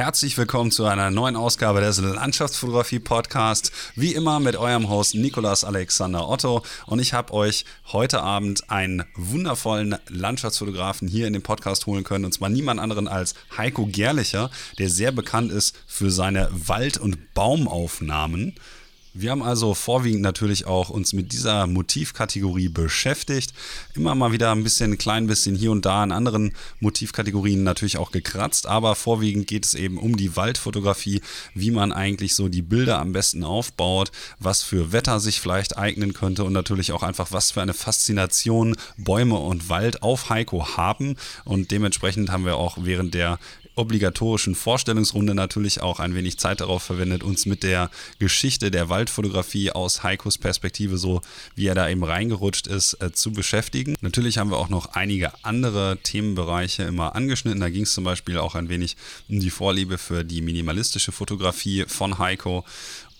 Herzlich willkommen zu einer neuen Ausgabe des Landschaftsfotografie Podcasts. Wie immer mit eurem Host Nikolas Alexander Otto. Und ich habe euch heute Abend einen wundervollen Landschaftsfotografen hier in den Podcast holen können. Und zwar niemand anderen als Heiko Gerlicher, der sehr bekannt ist für seine Wald- und Baumaufnahmen. Wir haben also vorwiegend natürlich auch uns mit dieser Motivkategorie beschäftigt. Immer mal wieder ein bisschen, ein klein bisschen hier und da in anderen Motivkategorien natürlich auch gekratzt, aber vorwiegend geht es eben um die Waldfotografie, wie man eigentlich so die Bilder am besten aufbaut, was für Wetter sich vielleicht eignen könnte und natürlich auch einfach, was für eine Faszination Bäume und Wald auf Heiko haben. Und dementsprechend haben wir auch während der obligatorischen Vorstellungsrunde natürlich auch ein wenig Zeit darauf verwendet, uns mit der Geschichte der Waldfotografie aus Heikos Perspektive, so wie er da eben reingerutscht ist, äh, zu beschäftigen. Natürlich haben wir auch noch einige andere Themenbereiche immer angeschnitten. Da ging es zum Beispiel auch ein wenig um die Vorliebe für die minimalistische Fotografie von Heiko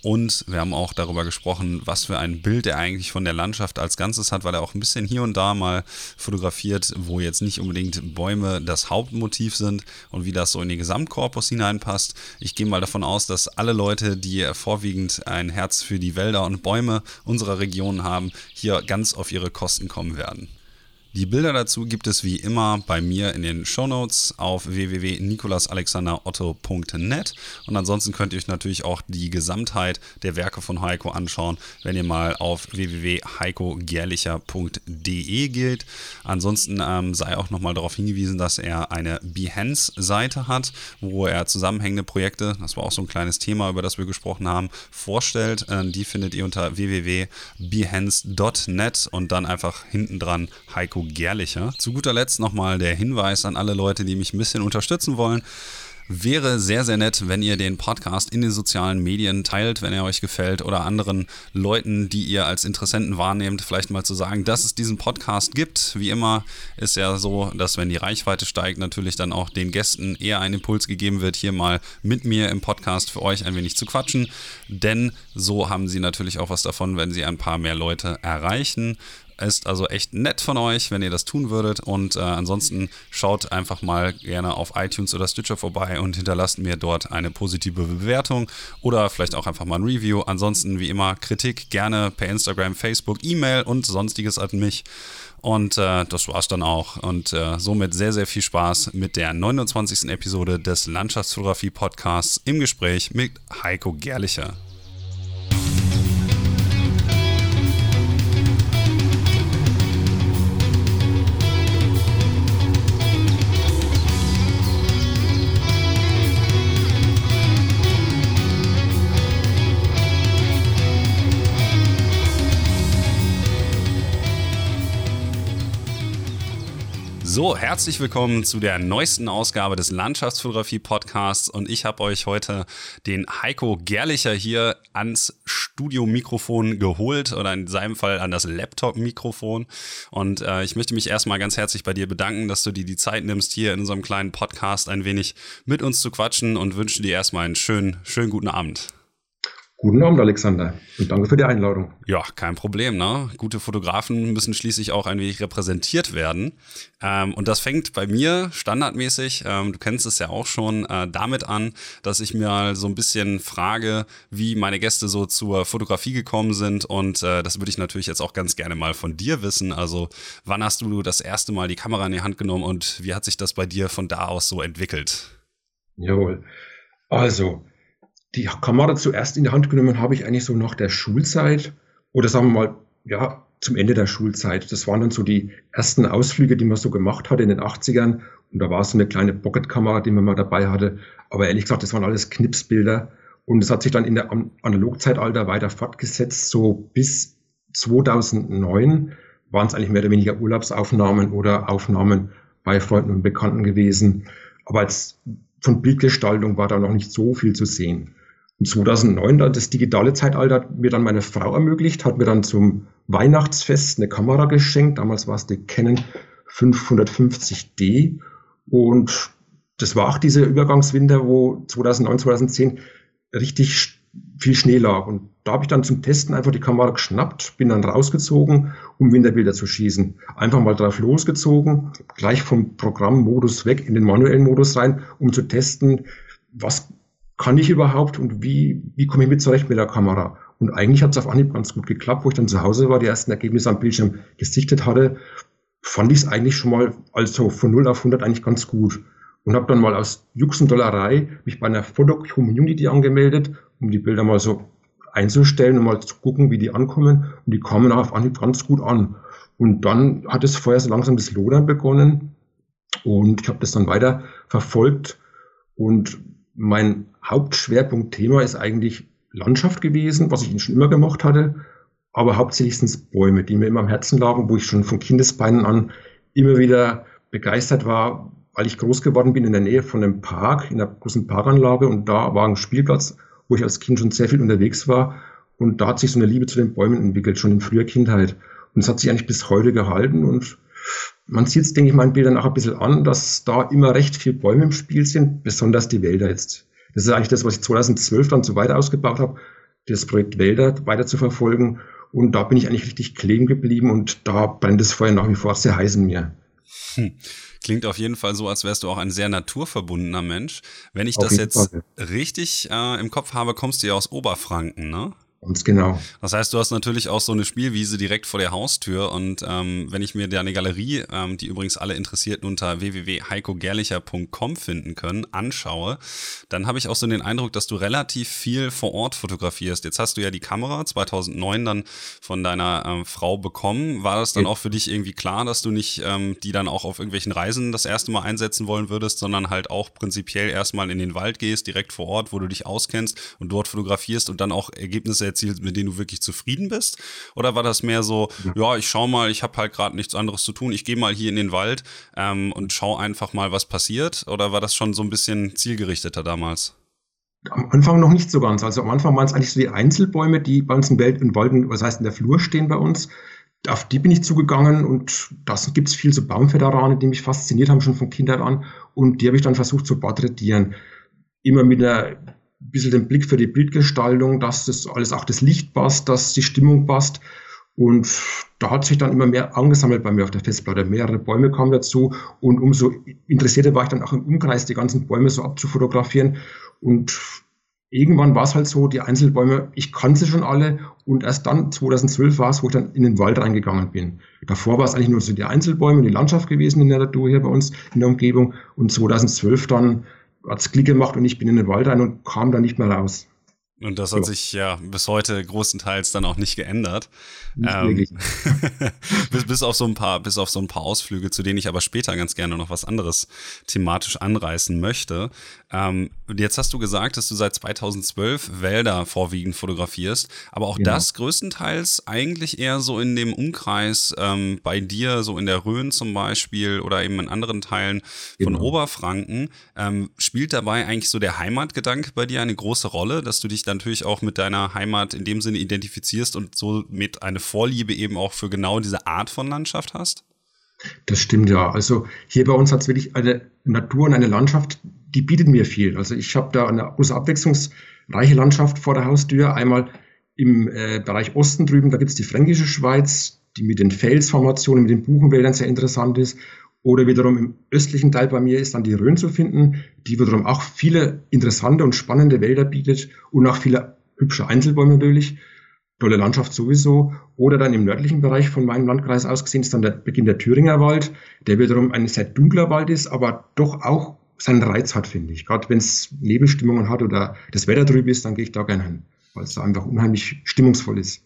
und wir haben auch darüber gesprochen, was für ein Bild er eigentlich von der Landschaft als Ganzes hat, weil er auch ein bisschen hier und da mal fotografiert, wo jetzt nicht unbedingt Bäume das Hauptmotiv sind und wie das so in den Gesamtkorpus hineinpasst. Ich gehe mal davon aus, dass alle Leute, die vorwiegend ein Herz für die Wälder und Bäume unserer Region haben, hier ganz auf ihre Kosten kommen werden. Die Bilder dazu gibt es wie immer bei mir in den Shownotes auf www.nikolasalexanderotto.net und ansonsten könnt ihr euch natürlich auch die Gesamtheit der Werke von Heiko anschauen, wenn ihr mal auf www.heikogerlicher.de geht. Ansonsten ähm, sei auch nochmal darauf hingewiesen, dass er eine Behance-Seite hat, wo er zusammenhängende Projekte, das war auch so ein kleines Thema, über das wir gesprochen haben, vorstellt. Äh, die findet ihr unter www.behance.net und dann einfach hinten dran Heiko Marco Gerlicher. Zu guter Letzt nochmal der Hinweis an alle Leute, die mich ein bisschen unterstützen wollen. Wäre sehr, sehr nett, wenn ihr den Podcast in den sozialen Medien teilt, wenn er euch gefällt oder anderen Leuten, die ihr als Interessenten wahrnehmt, vielleicht mal zu sagen, dass es diesen Podcast gibt. Wie immer ist ja so, dass wenn die Reichweite steigt, natürlich dann auch den Gästen eher ein Impuls gegeben wird, hier mal mit mir im Podcast für euch ein wenig zu quatschen. Denn so haben sie natürlich auch was davon, wenn sie ein paar mehr Leute erreichen. Ist also echt nett von euch, wenn ihr das tun würdet. Und äh, ansonsten schaut einfach mal gerne auf iTunes oder Stitcher vorbei und hinterlasst mir dort eine positive Bewertung oder vielleicht auch einfach mal ein Review. Ansonsten wie immer Kritik gerne per Instagram, Facebook, E-Mail und sonstiges an mich. Und äh, das war's dann auch. Und äh, somit sehr, sehr viel Spaß mit der 29. Episode des Landschaftsfotografie Podcasts im Gespräch mit Heiko Gerlicher. So, herzlich willkommen zu der neuesten Ausgabe des Landschaftsfotografie Podcasts und ich habe euch heute den Heiko Gerlicher hier ans Studiomikrofon geholt oder in seinem Fall an das Laptop-Mikrofon und äh, ich möchte mich erstmal ganz herzlich bei dir bedanken, dass du dir die Zeit nimmst, hier in unserem kleinen Podcast ein wenig mit uns zu quatschen und wünsche dir erstmal einen schönen, schönen guten Abend. Guten Abend, Alexander. Und danke für die Einladung. Ja, kein Problem. Ne? Gute Fotografen müssen schließlich auch ein wenig repräsentiert werden. Ähm, und das fängt bei mir standardmäßig, ähm, du kennst es ja auch schon, äh, damit an, dass ich mir so ein bisschen frage, wie meine Gäste so zur Fotografie gekommen sind. Und äh, das würde ich natürlich jetzt auch ganz gerne mal von dir wissen. Also, wann hast du das erste Mal die Kamera in die Hand genommen und wie hat sich das bei dir von da aus so entwickelt? Jawohl. Also, die Kamera zuerst in die Hand genommen habe ich eigentlich so nach der Schulzeit oder sagen wir mal, ja, zum Ende der Schulzeit. Das waren dann so die ersten Ausflüge, die man so gemacht hat in den 80ern. Und da war so eine kleine Pocketkamera, die man mal dabei hatte. Aber ehrlich gesagt, das waren alles Knipsbilder. Und es hat sich dann in der Analogzeitalter weiter fortgesetzt. So bis 2009 waren es eigentlich mehr oder weniger Urlaubsaufnahmen oder Aufnahmen bei Freunden und Bekannten gewesen. Aber als von Bildgestaltung war da noch nicht so viel zu sehen. 2009, das digitale Zeitalter, hat mir dann meine Frau ermöglicht, hat mir dann zum Weihnachtsfest eine Kamera geschenkt. Damals war es die Canon 550D. Und das war auch dieser Übergangswinter, wo 2009, 2010 richtig viel Schnee lag. Und da habe ich dann zum Testen einfach die Kamera geschnappt, bin dann rausgezogen, um Winterbilder zu schießen. Einfach mal drauf losgezogen, gleich vom Programmmodus weg in den manuellen Modus rein, um zu testen, was kann ich überhaupt und wie, wie komme ich mit zurecht mit der Kamera? Und eigentlich hat es auf Anhieb ganz gut geklappt, wo ich dann zu Hause war, die ersten Ergebnisse am Bildschirm gesichtet hatte, fand ich es eigentlich schon mal also von 0 auf 100 eigentlich ganz gut. Und habe dann mal aus Jux und Dollerei mich bei einer Foto-Community angemeldet, um die Bilder mal so einzustellen und mal zu gucken, wie die ankommen. Und die kamen auf Anhieb ganz gut an. Und dann hat es vorher so langsam das Lodern begonnen. Und ich habe das dann weiter verfolgt. Und mein Hauptschwerpunktthema ist eigentlich Landschaft gewesen, was ich schon immer gemacht hatte, aber hauptsächlich sind es Bäume, die mir immer am Herzen lagen, wo ich schon von Kindesbeinen an immer wieder begeistert war, weil ich groß geworden bin in der Nähe von einem Park, in einer großen Parkanlage und da war ein Spielplatz, wo ich als Kind schon sehr viel unterwegs war und da hat sich so eine Liebe zu den Bäumen entwickelt, schon in früher Kindheit. Und es hat sich eigentlich bis heute gehalten und man sieht es, denke ich, meinen Bildern auch ein bisschen an, dass da immer recht viel Bäume im Spiel sind, besonders die Wälder jetzt. Das ist eigentlich das, was ich 2012 dann so weiter ausgebaut habe, das Projekt Wälder weiter zu verfolgen. Und da bin ich eigentlich richtig kleben geblieben und da brennt das Feuer nach wie vor sehr heiß in mir. Hm. Klingt auf jeden Fall so, als wärst du auch ein sehr naturverbundener Mensch. Wenn ich auf das jetzt Fall. richtig äh, im Kopf habe, kommst du ja aus Oberfranken, ne? Ganz genau. Das heißt, du hast natürlich auch so eine Spielwiese direkt vor der Haustür und ähm, wenn ich mir deine Galerie, ähm, die übrigens alle Interessierten unter www.heikogerlicher.com finden können, anschaue, dann habe ich auch so den Eindruck, dass du relativ viel vor Ort fotografierst. Jetzt hast du ja die Kamera 2009 dann von deiner ähm, Frau bekommen. War das dann auch für dich irgendwie klar, dass du nicht ähm, die dann auch auf irgendwelchen Reisen das erste Mal einsetzen wollen würdest, sondern halt auch prinzipiell erstmal in den Wald gehst, direkt vor Ort, wo du dich auskennst und dort fotografierst und dann auch Ergebnisse erzielt, mit denen du wirklich zufrieden bist? Oder war das mehr so, ja, ich schau mal, ich habe halt gerade nichts anderes zu tun, ich gehe mal hier in den Wald ähm, und schau einfach mal, was passiert? Oder war das schon so ein bisschen zielgerichteter damals? Am Anfang noch nicht so ganz. Also am Anfang waren es eigentlich so die Einzelbäume, die bei uns im Wald, in Walden, was heißt in der Flur stehen bei uns. Auf die bin ich zugegangen und da gibt es viel so Baumfederanen, die mich fasziniert haben, schon von Kindheit an. Und die habe ich dann versucht zu porträtieren. Immer mit einer ein bisschen den Blick für die Bildgestaltung, dass das alles auch das Licht passt, dass die Stimmung passt. Und da hat sich dann immer mehr angesammelt bei mir auf der Festplatte. Mehrere Bäume kamen dazu und umso interessierter war ich dann auch im Umkreis, die ganzen Bäume so abzufotografieren. Und irgendwann war es halt so, die Einzelbäume, ich kannte sie schon alle und erst dann, 2012 war es, wo ich dann in den Wald reingegangen bin. Davor war es eigentlich nur so die Einzelbäume, die Landschaft gewesen in der Natur hier bei uns in der Umgebung und 2012 dann hat's Klick gemacht und ich bin in den Wald rein und kam da nicht mehr raus. Und das hat so. sich ja bis heute großenteils dann auch nicht geändert. Nicht ähm, bis, bis auf so ein paar, bis auf so ein paar Ausflüge, zu denen ich aber später ganz gerne noch was anderes thematisch anreißen möchte. Ähm, jetzt hast du gesagt, dass du seit 2012 Wälder vorwiegend fotografierst, aber auch genau. das größtenteils eigentlich eher so in dem Umkreis ähm, bei dir, so in der Rhön zum Beispiel oder eben in anderen Teilen genau. von Oberfranken. Ähm, spielt dabei eigentlich so der Heimatgedanke bei dir eine große Rolle, dass du dich natürlich auch mit deiner Heimat in dem Sinne identifizierst und so mit eine Vorliebe eben auch für genau diese Art von Landschaft hast? Das stimmt ja. Also hier bei uns hat es wirklich eine Natur und eine Landschaft, die bietet mir viel. Also ich habe da eine große abwechslungsreiche Landschaft vor der Haustür. Einmal im äh, Bereich Osten drüben, da gibt es die Fränkische Schweiz, die mit den Felsformationen, mit den Buchenwäldern sehr interessant ist. Oder wiederum im östlichen Teil bei mir ist dann die Rhön zu finden, die wiederum auch viele interessante und spannende Wälder bietet und auch viele hübsche Einzelbäume natürlich. Tolle Landschaft sowieso. Oder dann im nördlichen Bereich von meinem Landkreis aus gesehen ist dann der Beginn der Thüringer Wald, der wiederum ein sehr dunkler Wald ist, aber doch auch seinen Reiz hat, finde ich. Gerade wenn es Nebelstimmungen hat oder das Wetter drüben ist, dann gehe ich da gerne hin, weil es einfach unheimlich stimmungsvoll ist.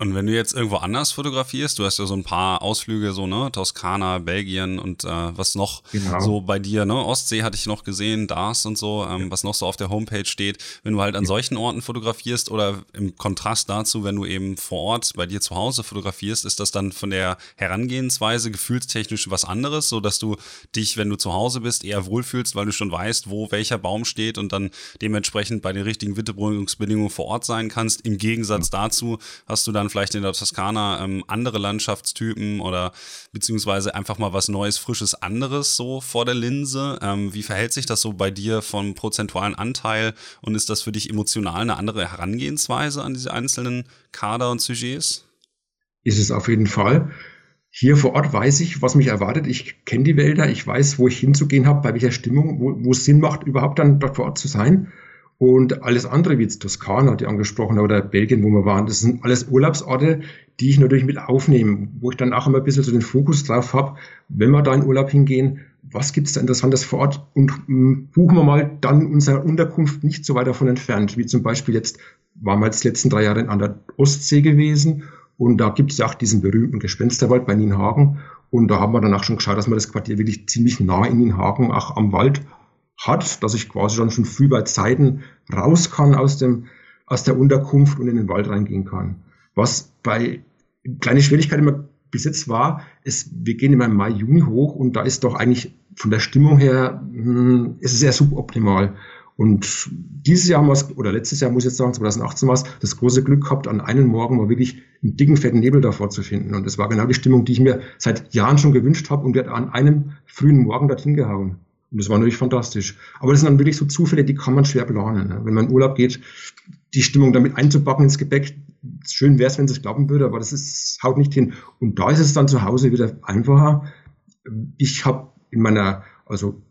Und wenn du jetzt irgendwo anders fotografierst, du hast ja so ein paar Ausflüge, so, ne, Toskana, Belgien und äh, was noch genau. so bei dir, ne, Ostsee hatte ich noch gesehen, Dars und so, ähm, ja. was noch so auf der Homepage steht. Wenn du halt an ja. solchen Orten fotografierst oder im Kontrast dazu, wenn du eben vor Ort bei dir zu Hause fotografierst, ist das dann von der Herangehensweise gefühlstechnisch was anderes, so dass du dich, wenn du zu Hause bist, eher wohlfühlst, weil du schon weißt, wo welcher Baum steht und dann dementsprechend bei den richtigen Witterungsbedingungen vor Ort sein kannst. Im Gegensatz ja. dazu hast du dann vielleicht in der Toskana ähm, andere Landschaftstypen oder beziehungsweise einfach mal was Neues, Frisches, anderes so vor der Linse. Ähm, wie verhält sich das so bei dir vom prozentualen Anteil und ist das für dich emotional eine andere Herangehensweise an diese einzelnen Kader und Sujets? Ist es auf jeden Fall. Hier vor Ort weiß ich, was mich erwartet. Ich kenne die Wälder, ich weiß, wo ich hinzugehen habe, bei welcher Stimmung, wo es Sinn macht, überhaupt dann dort vor Ort zu sein. Und alles andere, wie jetzt Toskana, die angesprochen, oder Belgien, wo wir waren, das sind alles Urlaubsorte, die ich natürlich mit aufnehme, wo ich dann auch immer ein bisschen so den Fokus drauf habe, wenn wir da in Urlaub hingehen, was gibt's da Interessantes vor Ort? Und ähm, buchen wir mal dann unsere Unterkunft nicht so weit davon entfernt, wie zum Beispiel jetzt waren wir jetzt die letzten drei Jahre an der Ostsee gewesen. Und da gibt's ja auch diesen berühmten Gespensterwald bei Nienhagen. Und da haben wir danach schon geschaut, dass man das Quartier wirklich ziemlich nah in Nienhagen auch am Wald hat, dass ich quasi schon schon früh bei Zeiten raus kann aus dem, aus der Unterkunft und in den Wald reingehen kann. Was bei kleine Schwierigkeit immer bis jetzt war, ist, wir gehen immer im Mai, Juni hoch und da ist doch eigentlich von der Stimmung her, hm, ist es sehr suboptimal. Und dieses Jahr haben es, oder letztes Jahr muss ich jetzt sagen, 2018 war es, das große Glück gehabt, an einem Morgen mal wirklich einen dicken, fetten Nebel davor zu finden. Und das war genau die Stimmung, die ich mir seit Jahren schon gewünscht habe und wird an einem frühen Morgen dorthin gehauen. Und das war natürlich fantastisch. Aber das sind dann wirklich so Zufälle, die kann man schwer planen. Ne? Wenn man in Urlaub geht, die Stimmung damit einzupacken ins Gepäck, schön wäre es, wenn es klappen würde, aber das ist, haut nicht hin. Und da ist es dann zu Hause wieder einfacher. Ich habe in meiner, also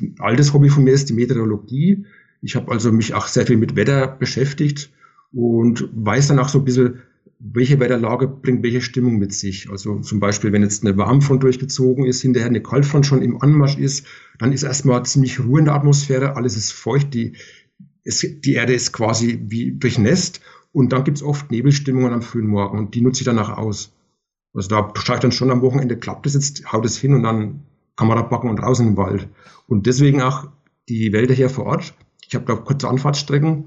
ein altes Hobby von mir ist die Meteorologie. Ich habe also mich auch sehr viel mit Wetter beschäftigt und weiß dann auch so ein bisschen, welche Wetterlage bringt welche Stimmung mit sich. Also zum Beispiel, wenn jetzt eine Warmfront durchgezogen ist, hinterher eine Kaltfront schon im Anmarsch ist, dann ist erstmal ziemlich Ruhe in der Atmosphäre, alles ist feucht, die, ist, die Erde ist quasi wie durchnässt und dann gibt's oft Nebelstimmungen am frühen Morgen und die nutze ich danach aus. Also da schaue ich dann schon am Wochenende, klappt das jetzt, haut es hin und dann Kamera packen und raus in den Wald. Und deswegen auch die Wälder hier vor Ort. Ich habe da kurze Anfahrtsstrecken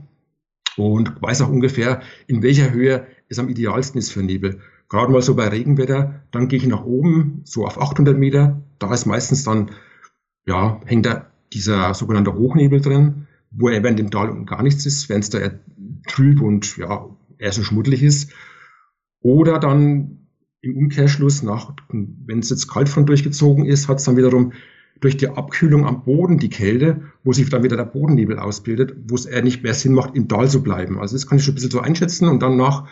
und weiß auch ungefähr, in welcher Höhe es am idealsten ist für Nebel. Gerade mal so bei Regenwetter, dann gehe ich nach oben, so auf 800 Meter. Da ist meistens dann, ja, hängt da dieser sogenannte Hochnebel drin, wo er während dem Tal gar nichts ist, wenn es da eher trüb und ja, eher so schmuddelig ist. Oder dann im Umkehrschluss nach, wenn es jetzt kalt von durchgezogen ist, hat es dann wiederum durch die Abkühlung am Boden die Kälte, wo sich dann wieder der Bodennebel ausbildet, wo es eher nicht mehr Sinn macht, im Tal zu bleiben. Also das kann ich schon ein bisschen so einschätzen und dann nach,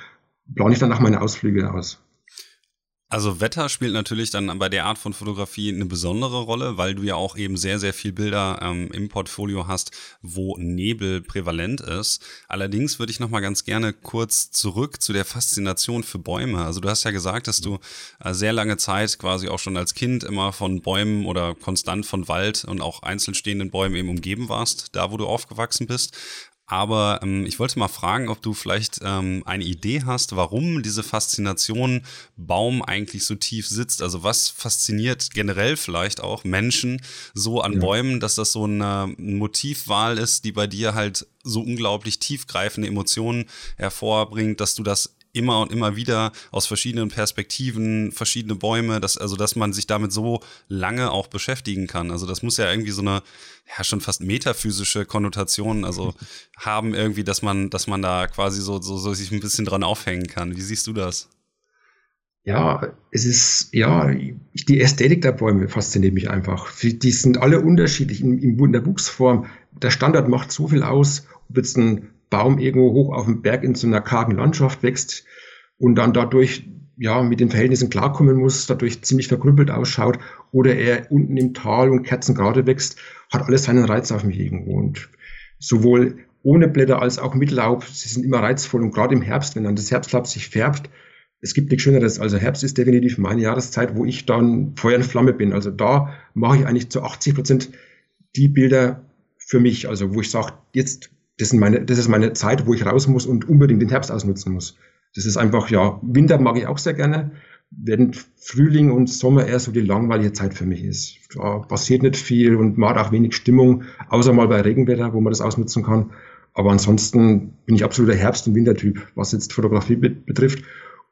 plane ich dann nach meine Ausflüge aus. Also Wetter spielt natürlich dann bei der Art von Fotografie eine besondere Rolle, weil du ja auch eben sehr, sehr viel Bilder ähm, im Portfolio hast, wo Nebel prävalent ist. Allerdings würde ich noch mal ganz gerne kurz zurück zu der Faszination für Bäume. Also du hast ja gesagt, dass du äh, sehr lange Zeit quasi auch schon als Kind immer von Bäumen oder konstant von Wald und auch einzeln stehenden Bäumen eben umgeben warst, da wo du aufgewachsen bist. Aber ähm, ich wollte mal fragen, ob du vielleicht ähm, eine Idee hast, warum diese Faszination Baum eigentlich so tief sitzt. Also was fasziniert generell vielleicht auch Menschen so an ja. Bäumen, dass das so eine Motivwahl ist, die bei dir halt so unglaublich tiefgreifende Emotionen hervorbringt, dass du das immer und immer wieder aus verschiedenen Perspektiven, verschiedene Bäume, dass, also dass man sich damit so lange auch beschäftigen kann. Also das muss ja irgendwie so eine, ja, schon fast metaphysische Konnotation, also haben irgendwie, dass man, dass man da quasi so, so, so sich ein bisschen dran aufhängen kann. Wie siehst du das? Ja, es ist, ja, die Ästhetik der Bäume fasziniert mich einfach. Die sind alle unterschiedlich in, in der Wuchsform. Der Standard macht so viel aus, ob jetzt ein Baum irgendwo hoch auf dem Berg in so einer kargen Landschaft wächst und dann dadurch ja mit den Verhältnissen klarkommen muss, dadurch ziemlich verkrüppelt ausschaut oder er unten im Tal und kerzengerade wächst, hat alles seinen Reiz auf mich irgendwo. Und sowohl ohne Blätter als auch mit Laub, sie sind immer reizvoll und gerade im Herbst, wenn dann das Herbstlaub sich färbt, es gibt nichts Schöneres. Also Herbst ist definitiv meine Jahreszeit, wo ich dann Feuer in Flamme bin. Also da mache ich eigentlich zu 80 Prozent die Bilder für mich. Also wo ich sage, jetzt das, sind meine, das ist meine Zeit, wo ich raus muss und unbedingt den Herbst ausnutzen muss. Das ist einfach, ja, Winter mag ich auch sehr gerne, während Frühling und Sommer eher so die langweilige Zeit für mich ist. Da passiert nicht viel und man hat auch wenig Stimmung, außer mal bei Regenwetter, wo man das ausnutzen kann. Aber ansonsten bin ich absoluter Herbst- und Wintertyp, was jetzt Fotografie betrifft.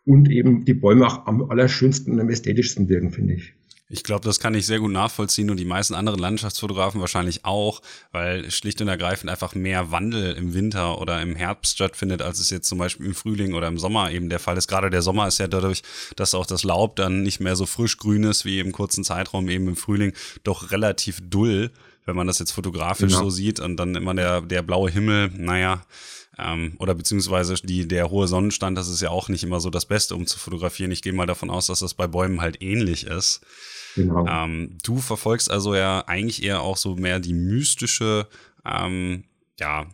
Und eben die Bäume auch am allerschönsten und am ästhetischsten wirken, finde ich. Ich glaube, das kann ich sehr gut nachvollziehen und die meisten anderen Landschaftsfotografen wahrscheinlich auch, weil schlicht und ergreifend einfach mehr Wandel im Winter oder im Herbst stattfindet, als es jetzt zum Beispiel im Frühling oder im Sommer eben der Fall ist. Gerade der Sommer ist ja dadurch, dass auch das Laub dann nicht mehr so frisch grün ist wie im kurzen Zeitraum eben im Frühling, doch relativ dull wenn man das jetzt fotografisch genau. so sieht und dann immer der, der blaue Himmel, naja, ähm, oder beziehungsweise die, der hohe Sonnenstand, das ist ja auch nicht immer so das Beste, um zu fotografieren. Ich gehe mal davon aus, dass das bei Bäumen halt ähnlich ist. Genau. Ähm, du verfolgst also ja eigentlich eher auch so mehr die mystische, ähm, ja,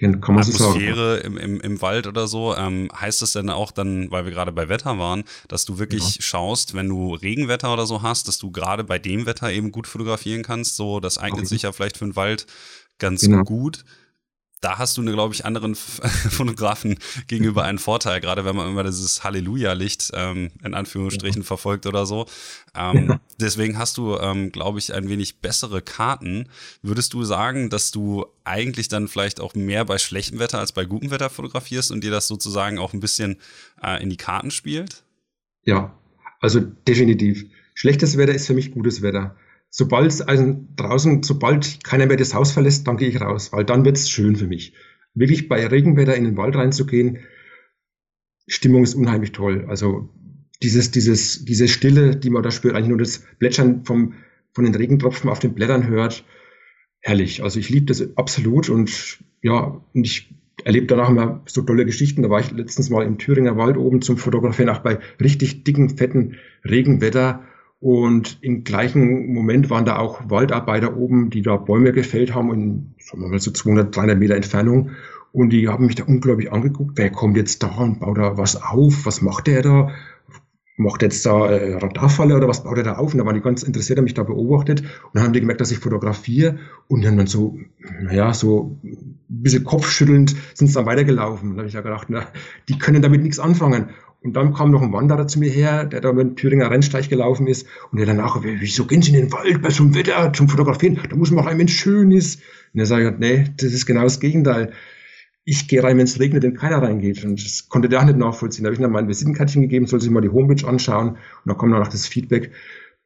Atmosphäre im, im, im Wald oder so. Ähm, heißt es denn auch dann, weil wir gerade bei Wetter waren, dass du wirklich ja. schaust, wenn du Regenwetter oder so hast, dass du gerade bei dem Wetter eben gut fotografieren kannst? So, das eignet okay. sich ja vielleicht für den Wald ganz genau. gut da hast du, glaube ich, anderen Fotografen gegenüber einen Vorteil, gerade wenn man immer dieses Halleluja-Licht ähm, in Anführungsstrichen ja. verfolgt oder so. Ähm, ja. Deswegen hast du, ähm, glaube ich, ein wenig bessere Karten. Würdest du sagen, dass du eigentlich dann vielleicht auch mehr bei schlechtem Wetter als bei gutem Wetter fotografierst und dir das sozusagen auch ein bisschen äh, in die Karten spielt? Ja, also definitiv. Schlechtes Wetter ist für mich gutes Wetter sobald also draußen, sobald keiner mehr das Haus verlässt, dann gehe ich raus, weil dann wird es schön für mich. Wirklich bei Regenwetter in den Wald reinzugehen, Stimmung ist unheimlich toll. Also dieses, dieses, diese Stille, die man da spürt, eigentlich nur das Plätschern vom, von den Regentropfen auf den Blättern hört, herrlich. Also ich liebe das absolut und ja, und ich erlebe danach immer so tolle Geschichten. Da war ich letztens mal im Thüringer Wald oben zum Fotografieren, auch bei richtig dicken, fetten Regenwetter und im gleichen Moment waren da auch Waldarbeiter oben, die da Bäume gefällt haben, in sagen wir mal so 200, 300 Meter Entfernung. Und die haben mich da unglaublich angeguckt. Wer kommt jetzt da und baut da was auf? Was macht der da? Macht jetzt da äh, Radarfalle oder was baut er da auf? Und da waren die ganz interessiert, haben mich da beobachtet. Und dann haben die gemerkt, dass ich fotografiere. Und dann, dann so, naja, so ein bisschen kopfschüttelnd sind sie dann weitergelaufen. Da habe ich ja gedacht, na, die können damit nichts anfangen. Und dann kam noch ein Wanderer zu mir her, der da mit dem Thüringer Rennsteig gelaufen ist und der danach, wieso gehen Sie in den Wald bei so einem Wetter zum Fotografieren? Da muss man rein, wenn es schön ist. Und er sagt, nee, das ist genau das Gegenteil. Ich gehe rein, wenn es regnet und keiner reingeht. Und das konnte der auch nicht nachvollziehen. Da habe ich ihm mein Visitenkärtchen gegeben, soll sich mal die Homepage anschauen. Und dann kommt danach das Feedback.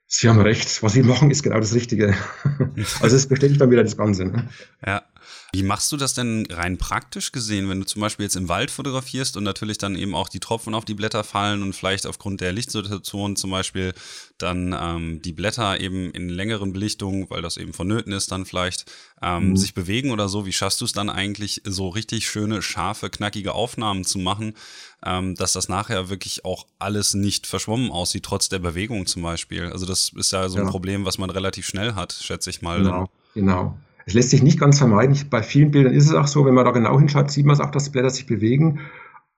Sie haben recht, was Sie machen, ist genau das Richtige. also es bestätigt dann wieder das Ganze. Ne? Ja, wie machst du das denn rein praktisch gesehen, wenn du zum Beispiel jetzt im Wald fotografierst und natürlich dann eben auch die Tropfen auf die Blätter fallen und vielleicht aufgrund der Lichtsituation zum Beispiel dann ähm, die Blätter eben in längeren Belichtungen, weil das eben vonnöten ist, dann vielleicht ähm, mhm. sich bewegen oder so? Wie schaffst du es dann eigentlich, so richtig schöne, scharfe, knackige Aufnahmen zu machen, ähm, dass das nachher wirklich auch alles nicht verschwommen aussieht, trotz der Bewegung zum Beispiel? Also das ist ja so ein ja. Problem, was man relativ schnell hat, schätze ich mal. Genau, genau. Es lässt sich nicht ganz vermeiden. Bei vielen Bildern ist es auch so, wenn man da genau hinschaut, sieht man es auch, dass Blätter sich bewegen.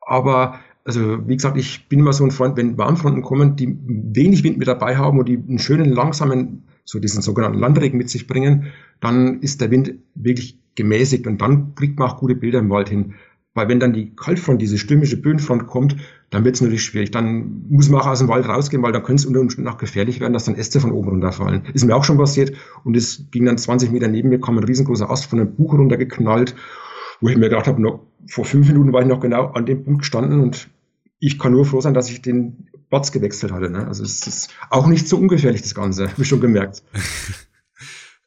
Aber also wie gesagt, ich bin immer so ein Freund, wenn Warmfronten kommen, die wenig Wind mit dabei haben und die einen schönen, langsamen, so diesen sogenannten Landregen mit sich bringen, dann ist der Wind wirklich gemäßigt und dann kriegt man auch gute Bilder im Wald hin. Weil wenn dann die Kaltfront, diese stürmische Böenfront kommt, dann wird es natürlich schwierig. Dann muss man auch aus dem Wald rausgehen, weil dann könnte es unter Umständen auch gefährlich werden, dass dann Äste von oben runterfallen. Ist mir auch schon passiert und es ging dann 20 Meter neben mir, kam ein riesengroßer Ast von einem Buch runtergeknallt, wo ich mir gedacht habe, noch, vor fünf Minuten war ich noch genau an dem Punkt gestanden und ich kann nur froh sein, dass ich den Platz gewechselt hatte. Ne? Also es ist auch nicht so ungefährlich, das Ganze, habe ich schon gemerkt.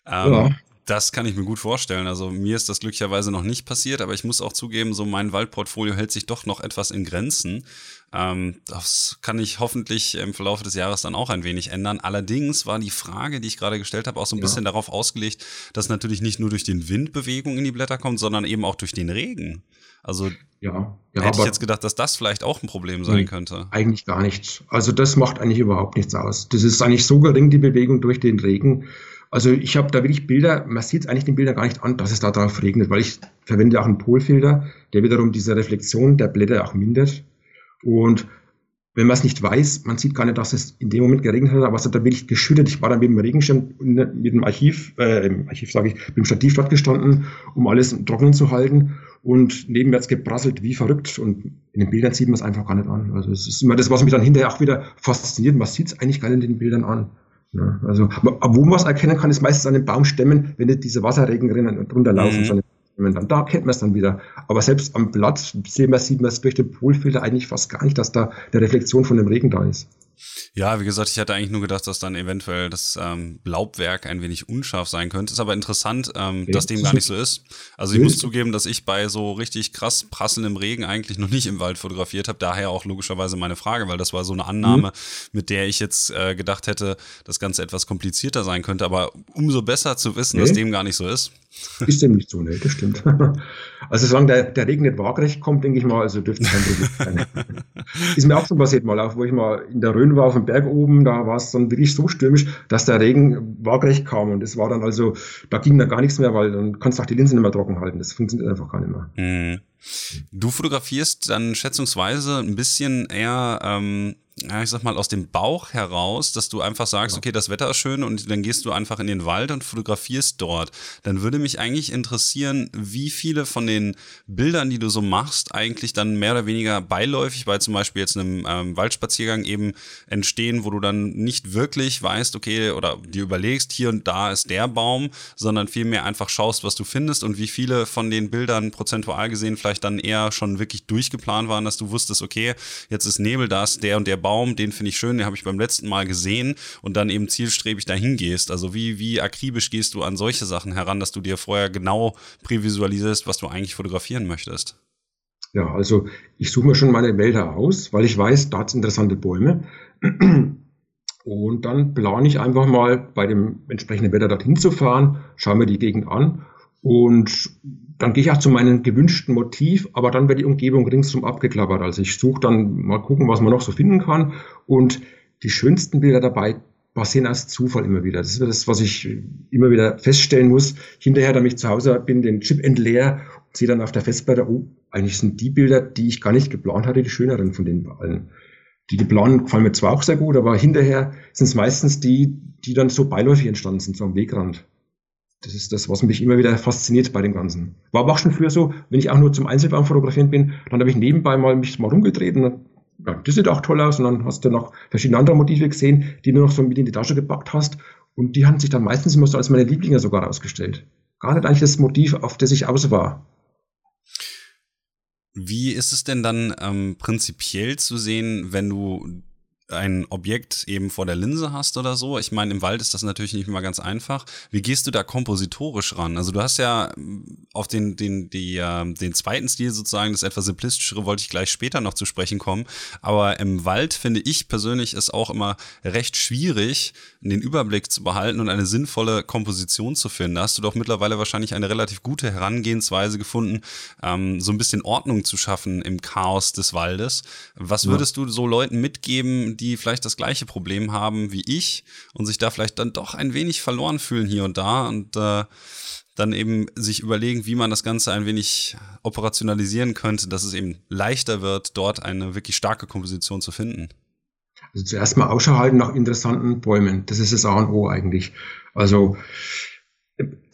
um, ähm, ja. Das kann ich mir gut vorstellen. Also mir ist das glücklicherweise noch nicht passiert, aber ich muss auch zugeben, so mein Waldportfolio hält sich doch noch etwas in Grenzen. Ähm, das kann ich hoffentlich im Verlauf des Jahres dann auch ein wenig ändern. Allerdings war die Frage, die ich gerade gestellt habe, auch so ein ja. bisschen darauf ausgelegt, dass natürlich nicht nur durch den Wind Bewegung in die Blätter kommt, sondern eben auch durch den Regen. Also ja, ja, hätte ich jetzt gedacht, dass das vielleicht auch ein Problem sein nee, könnte. Eigentlich gar nicht. Also das macht eigentlich überhaupt nichts aus. Das ist eigentlich so gering, die Bewegung durch den Regen also ich habe da wirklich Bilder, man sieht es eigentlich den Bildern gar nicht an, dass es da drauf regnet, weil ich verwende auch einen Polfilter, der wiederum diese Reflexion der Blätter auch mindert. Und wenn man es nicht weiß, man sieht gar nicht, dass es in dem Moment geregnet hat, aber es hat da wirklich geschüttet. Ich war dann mit dem Regenschirm mit dem Archiv, äh, im Archiv sage ich, mit dem Stativ dort gestanden, um alles trocknen zu halten und nebenwärts geprasselt wie verrückt und in den Bildern sieht man es einfach gar nicht an. Also es ist immer das, was mich dann hinterher auch wieder fasziniert. Man sieht es eigentlich gar nicht in den Bildern an. Ja, also, wo man es erkennen kann, ist meistens an den Baumstämmen, wenn nicht diese Wasserregenrinnen runterlaufen. Mhm. Dann, da kennt man es dann wieder. Aber selbst am Blatt sieht man es durch den Polfilter eigentlich fast gar nicht, dass da der Reflexion von dem Regen da ist. Ja, wie gesagt, ich hatte eigentlich nur gedacht, dass dann eventuell das ähm, Laubwerk ein wenig unscharf sein könnte. Ist aber interessant, ähm, nee, dass dem gar nicht so ist. Also ich muss zugeben, dass ich bei so richtig krass prasselndem Regen eigentlich noch nicht im Wald fotografiert habe. Daher auch logischerweise meine Frage, weil das war so eine Annahme, mhm. mit der ich jetzt äh, gedacht hätte, das Ganze etwas komplizierter sein könnte. Aber umso besser zu wissen, nee. dass dem gar nicht so ist. Ist dem nicht so, ne, das stimmt. Also solange der, der Regen nicht waagerecht kommt, denke ich mal, also dürfte es kein Problem sein. ist mir auch schon passiert mal, auch wo ich mal in der Rhön war auf dem Berg oben, da war es dann wirklich so stürmisch, dass der Regen waagerecht kam und es war dann also, da ging dann gar nichts mehr, weil dann kannst du auch die Linsen nicht mehr trocken halten. Das funktioniert einfach gar nicht mehr. Mhm. Du fotografierst dann schätzungsweise ein bisschen eher ähm, ja, ich sag mal, aus dem Bauch heraus, dass du einfach sagst, okay, das Wetter ist schön und dann gehst du einfach in den Wald und fotografierst dort. Dann würde mich eigentlich interessieren, wie viele von den Bildern, die du so machst, eigentlich dann mehr oder weniger beiläufig bei zum Beispiel jetzt einem ähm, Waldspaziergang eben entstehen, wo du dann nicht wirklich weißt, okay, oder dir überlegst, hier und da ist der Baum, sondern vielmehr einfach schaust, was du findest und wie viele von den Bildern prozentual gesehen vielleicht dann eher schon wirklich durchgeplant waren, dass du wusstest, okay, jetzt ist Nebel, da ist der und der Baum Baum, den finde ich schön, den habe ich beim letzten Mal gesehen und dann eben zielstrebig dahin gehst. Also wie, wie akribisch gehst du an solche Sachen heran, dass du dir vorher genau prävisualisierst, was du eigentlich fotografieren möchtest? Ja, also ich suche mir schon meine Wälder aus, weil ich weiß, da hat es interessante Bäume. Und dann plane ich einfach mal bei dem entsprechenden Wetter dorthin zu fahren, schaue mir die Gegend an und dann gehe ich auch zu meinem gewünschten Motiv, aber dann wird die Umgebung ringsum abgeklappert. Also ich suche dann mal gucken, was man noch so finden kann. Und die schönsten Bilder dabei passieren aus Zufall immer wieder. Das ist das, was ich immer wieder feststellen muss. Hinterher, damit ich zu Hause bin, den Chip entleer und sehe dann auf der Festplatte, oh, eigentlich sind die Bilder, die ich gar nicht geplant hatte, die schöneren von den allen. Die geplanten gefallen mir zwar auch sehr gut, aber hinterher sind es meistens die, die dann so beiläufig entstanden sind, so am Wegrand. Das ist das, was mich immer wieder fasziniert bei dem Ganzen. War aber auch schon früher so, wenn ich auch nur zum Einzelbaum fotografieren bin, dann habe ich nebenbei mal mich mal dann, ja, das sieht auch toll aus und dann hast du noch verschiedene andere Motive gesehen, die du noch so mit in die Tasche gepackt hast und die haben sich dann meistens immer so als meine Lieblinge sogar rausgestellt. Gar nicht eigentlich das Motiv, auf das ich aus war. Wie ist es denn dann ähm, prinzipiell zu sehen, wenn du ein Objekt eben vor der Linse hast oder so. Ich meine, im Wald ist das natürlich nicht immer ganz einfach. Wie gehst du da kompositorisch ran? Also du hast ja mm, auf den, den, die, äh, den zweiten Stil sozusagen, das etwas simplistischere, wollte ich gleich später noch zu sprechen kommen. Aber im Wald finde ich persönlich es auch immer recht schwierig, den Überblick zu behalten und eine sinnvolle Komposition zu finden. Da hast du doch mittlerweile wahrscheinlich eine relativ gute Herangehensweise gefunden, ähm, so ein bisschen Ordnung zu schaffen im Chaos des Waldes. Was würdest ja. du so Leuten mitgeben, die vielleicht das gleiche Problem haben wie ich und sich da vielleicht dann doch ein wenig verloren fühlen hier und da und äh, dann eben sich überlegen, wie man das Ganze ein wenig operationalisieren könnte, dass es eben leichter wird, dort eine wirklich starke Komposition zu finden. Also zuerst mal Ausschau halten nach interessanten Bäumen. Das ist das A und O eigentlich. Also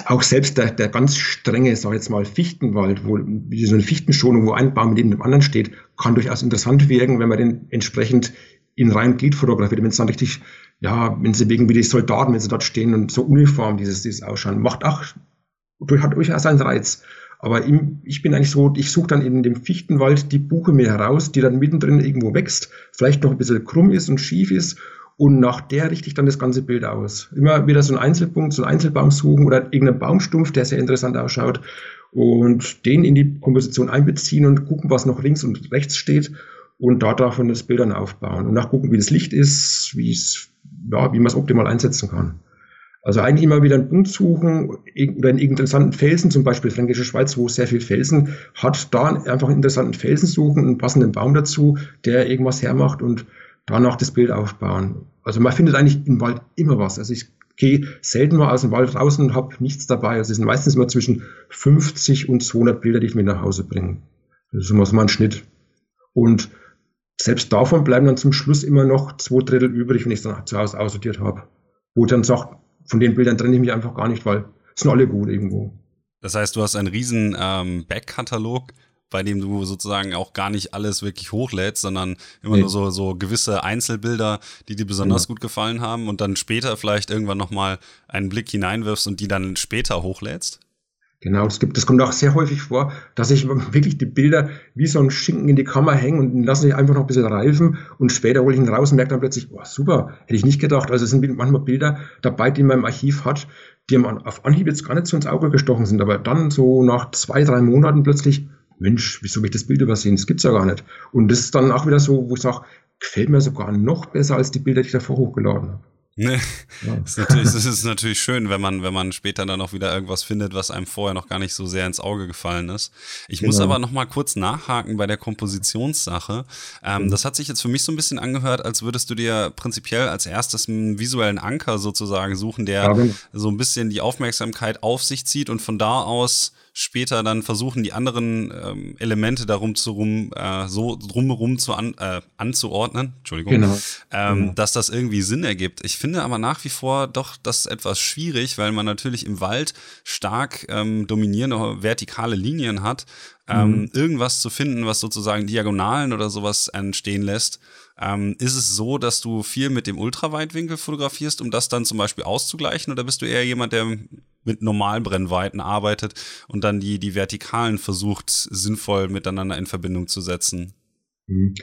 auch selbst der, der ganz strenge, sag ich jetzt mal, Fichtenwald, wo so eine Fichtenschonung, wo ein Baum neben dem anderen steht, kann durchaus interessant wirken, wenn man den entsprechend in rein Glied fotografiert, wenn es dann richtig, ja, wenn sie wegen wie die Soldaten, wenn sie dort stehen und so uniform dieses, dieses Ausschauen, macht auch, hat durchaus seinen Reiz. Aber im, ich bin eigentlich so, ich suche dann in dem Fichtenwald die Buche mir heraus, die dann mittendrin irgendwo wächst, vielleicht noch ein bisschen krumm ist und schief ist und nach der richte ich dann das ganze Bild aus. Immer wieder so einen Einzelpunkt, so einen Einzelbaum suchen oder irgendeinen Baumstumpf, der sehr interessant ausschaut und den in die Komposition einbeziehen und gucken, was noch links und rechts steht und da davon das Bild dann aufbauen und nachgucken, wie das Licht ist, wie es, ja, wie man es optimal einsetzen kann. Also eigentlich immer wieder einen Punkt suchen oder einen interessanten Felsen, zum Beispiel Fränkische Schweiz, wo sehr viel Felsen hat, da einfach einen interessanten Felsen suchen, einen passenden Baum dazu, der irgendwas hermacht und danach das Bild aufbauen. Also man findet eigentlich im Wald immer was. Also ich gehe selten mal aus dem Wald raus und habe nichts dabei. Also es sind meistens immer zwischen 50 und 200 Bilder, die ich mit nach Hause bringe. Das ist immer so mein Schnitt. Und selbst davon bleiben dann zum Schluss immer noch zwei Drittel übrig, wenn ich es dann zu Hause aussortiert habe. Wo ich dann sage, von den Bildern trenne ich mich einfach gar nicht, weil es sind alle gut irgendwo. Das heißt, du hast einen riesen ähm, Backkatalog, bei dem du sozusagen auch gar nicht alles wirklich hochlädst, sondern immer nee. nur so, so gewisse Einzelbilder, die dir besonders ja. gut gefallen haben und dann später vielleicht irgendwann nochmal einen Blick hineinwirfst und die dann später hochlädst? Genau, das, gibt, das kommt auch sehr häufig vor, dass ich wirklich die Bilder wie so ein Schinken in die Kammer hängen und lassen sich einfach noch ein bisschen reifen und später hole ich ihn raus und merke dann plötzlich, oh super, hätte ich nicht gedacht. Also es sind manchmal Bilder dabei, die man im Archiv hat, die man auf Anhieb jetzt gar nicht so ins Auge gestochen sind, aber dann so nach zwei, drei Monaten plötzlich, Mensch, wieso habe ich das Bild übersehen? Das gibt's ja gar nicht. Und das ist dann auch wieder so, wo ich sage, gefällt mir sogar noch besser als die Bilder, die ich davor hochgeladen habe. Ne? Ja. Ist natürlich, das ist natürlich schön, wenn man, wenn man später dann auch wieder irgendwas findet, was einem vorher noch gar nicht so sehr ins Auge gefallen ist. Ich genau. muss aber noch mal kurz nachhaken bei der Kompositionssache. Ähm, mhm. Das hat sich jetzt für mich so ein bisschen angehört, als würdest du dir prinzipiell als erstes einen visuellen Anker sozusagen suchen, der ja, genau. so ein bisschen die Aufmerksamkeit auf sich zieht und von da aus später dann versuchen, die anderen ähm, Elemente darum zu rum, äh, so drumherum zu an, äh, anzuordnen, Entschuldigung, genau. Ähm, genau. dass das irgendwie Sinn ergibt. Ich finde aber nach wie vor doch das etwas schwierig, weil man natürlich im Wald stark ähm, dominierende vertikale Linien hat, ähm, mhm. irgendwas zu finden, was sozusagen Diagonalen oder sowas entstehen lässt. Ähm, ist es so, dass du viel mit dem Ultraweitwinkel fotografierst, um das dann zum Beispiel auszugleichen, oder bist du eher jemand, der mit Normalbrennweiten arbeitet und dann die, die Vertikalen versucht, sinnvoll miteinander in Verbindung zu setzen? Mhm.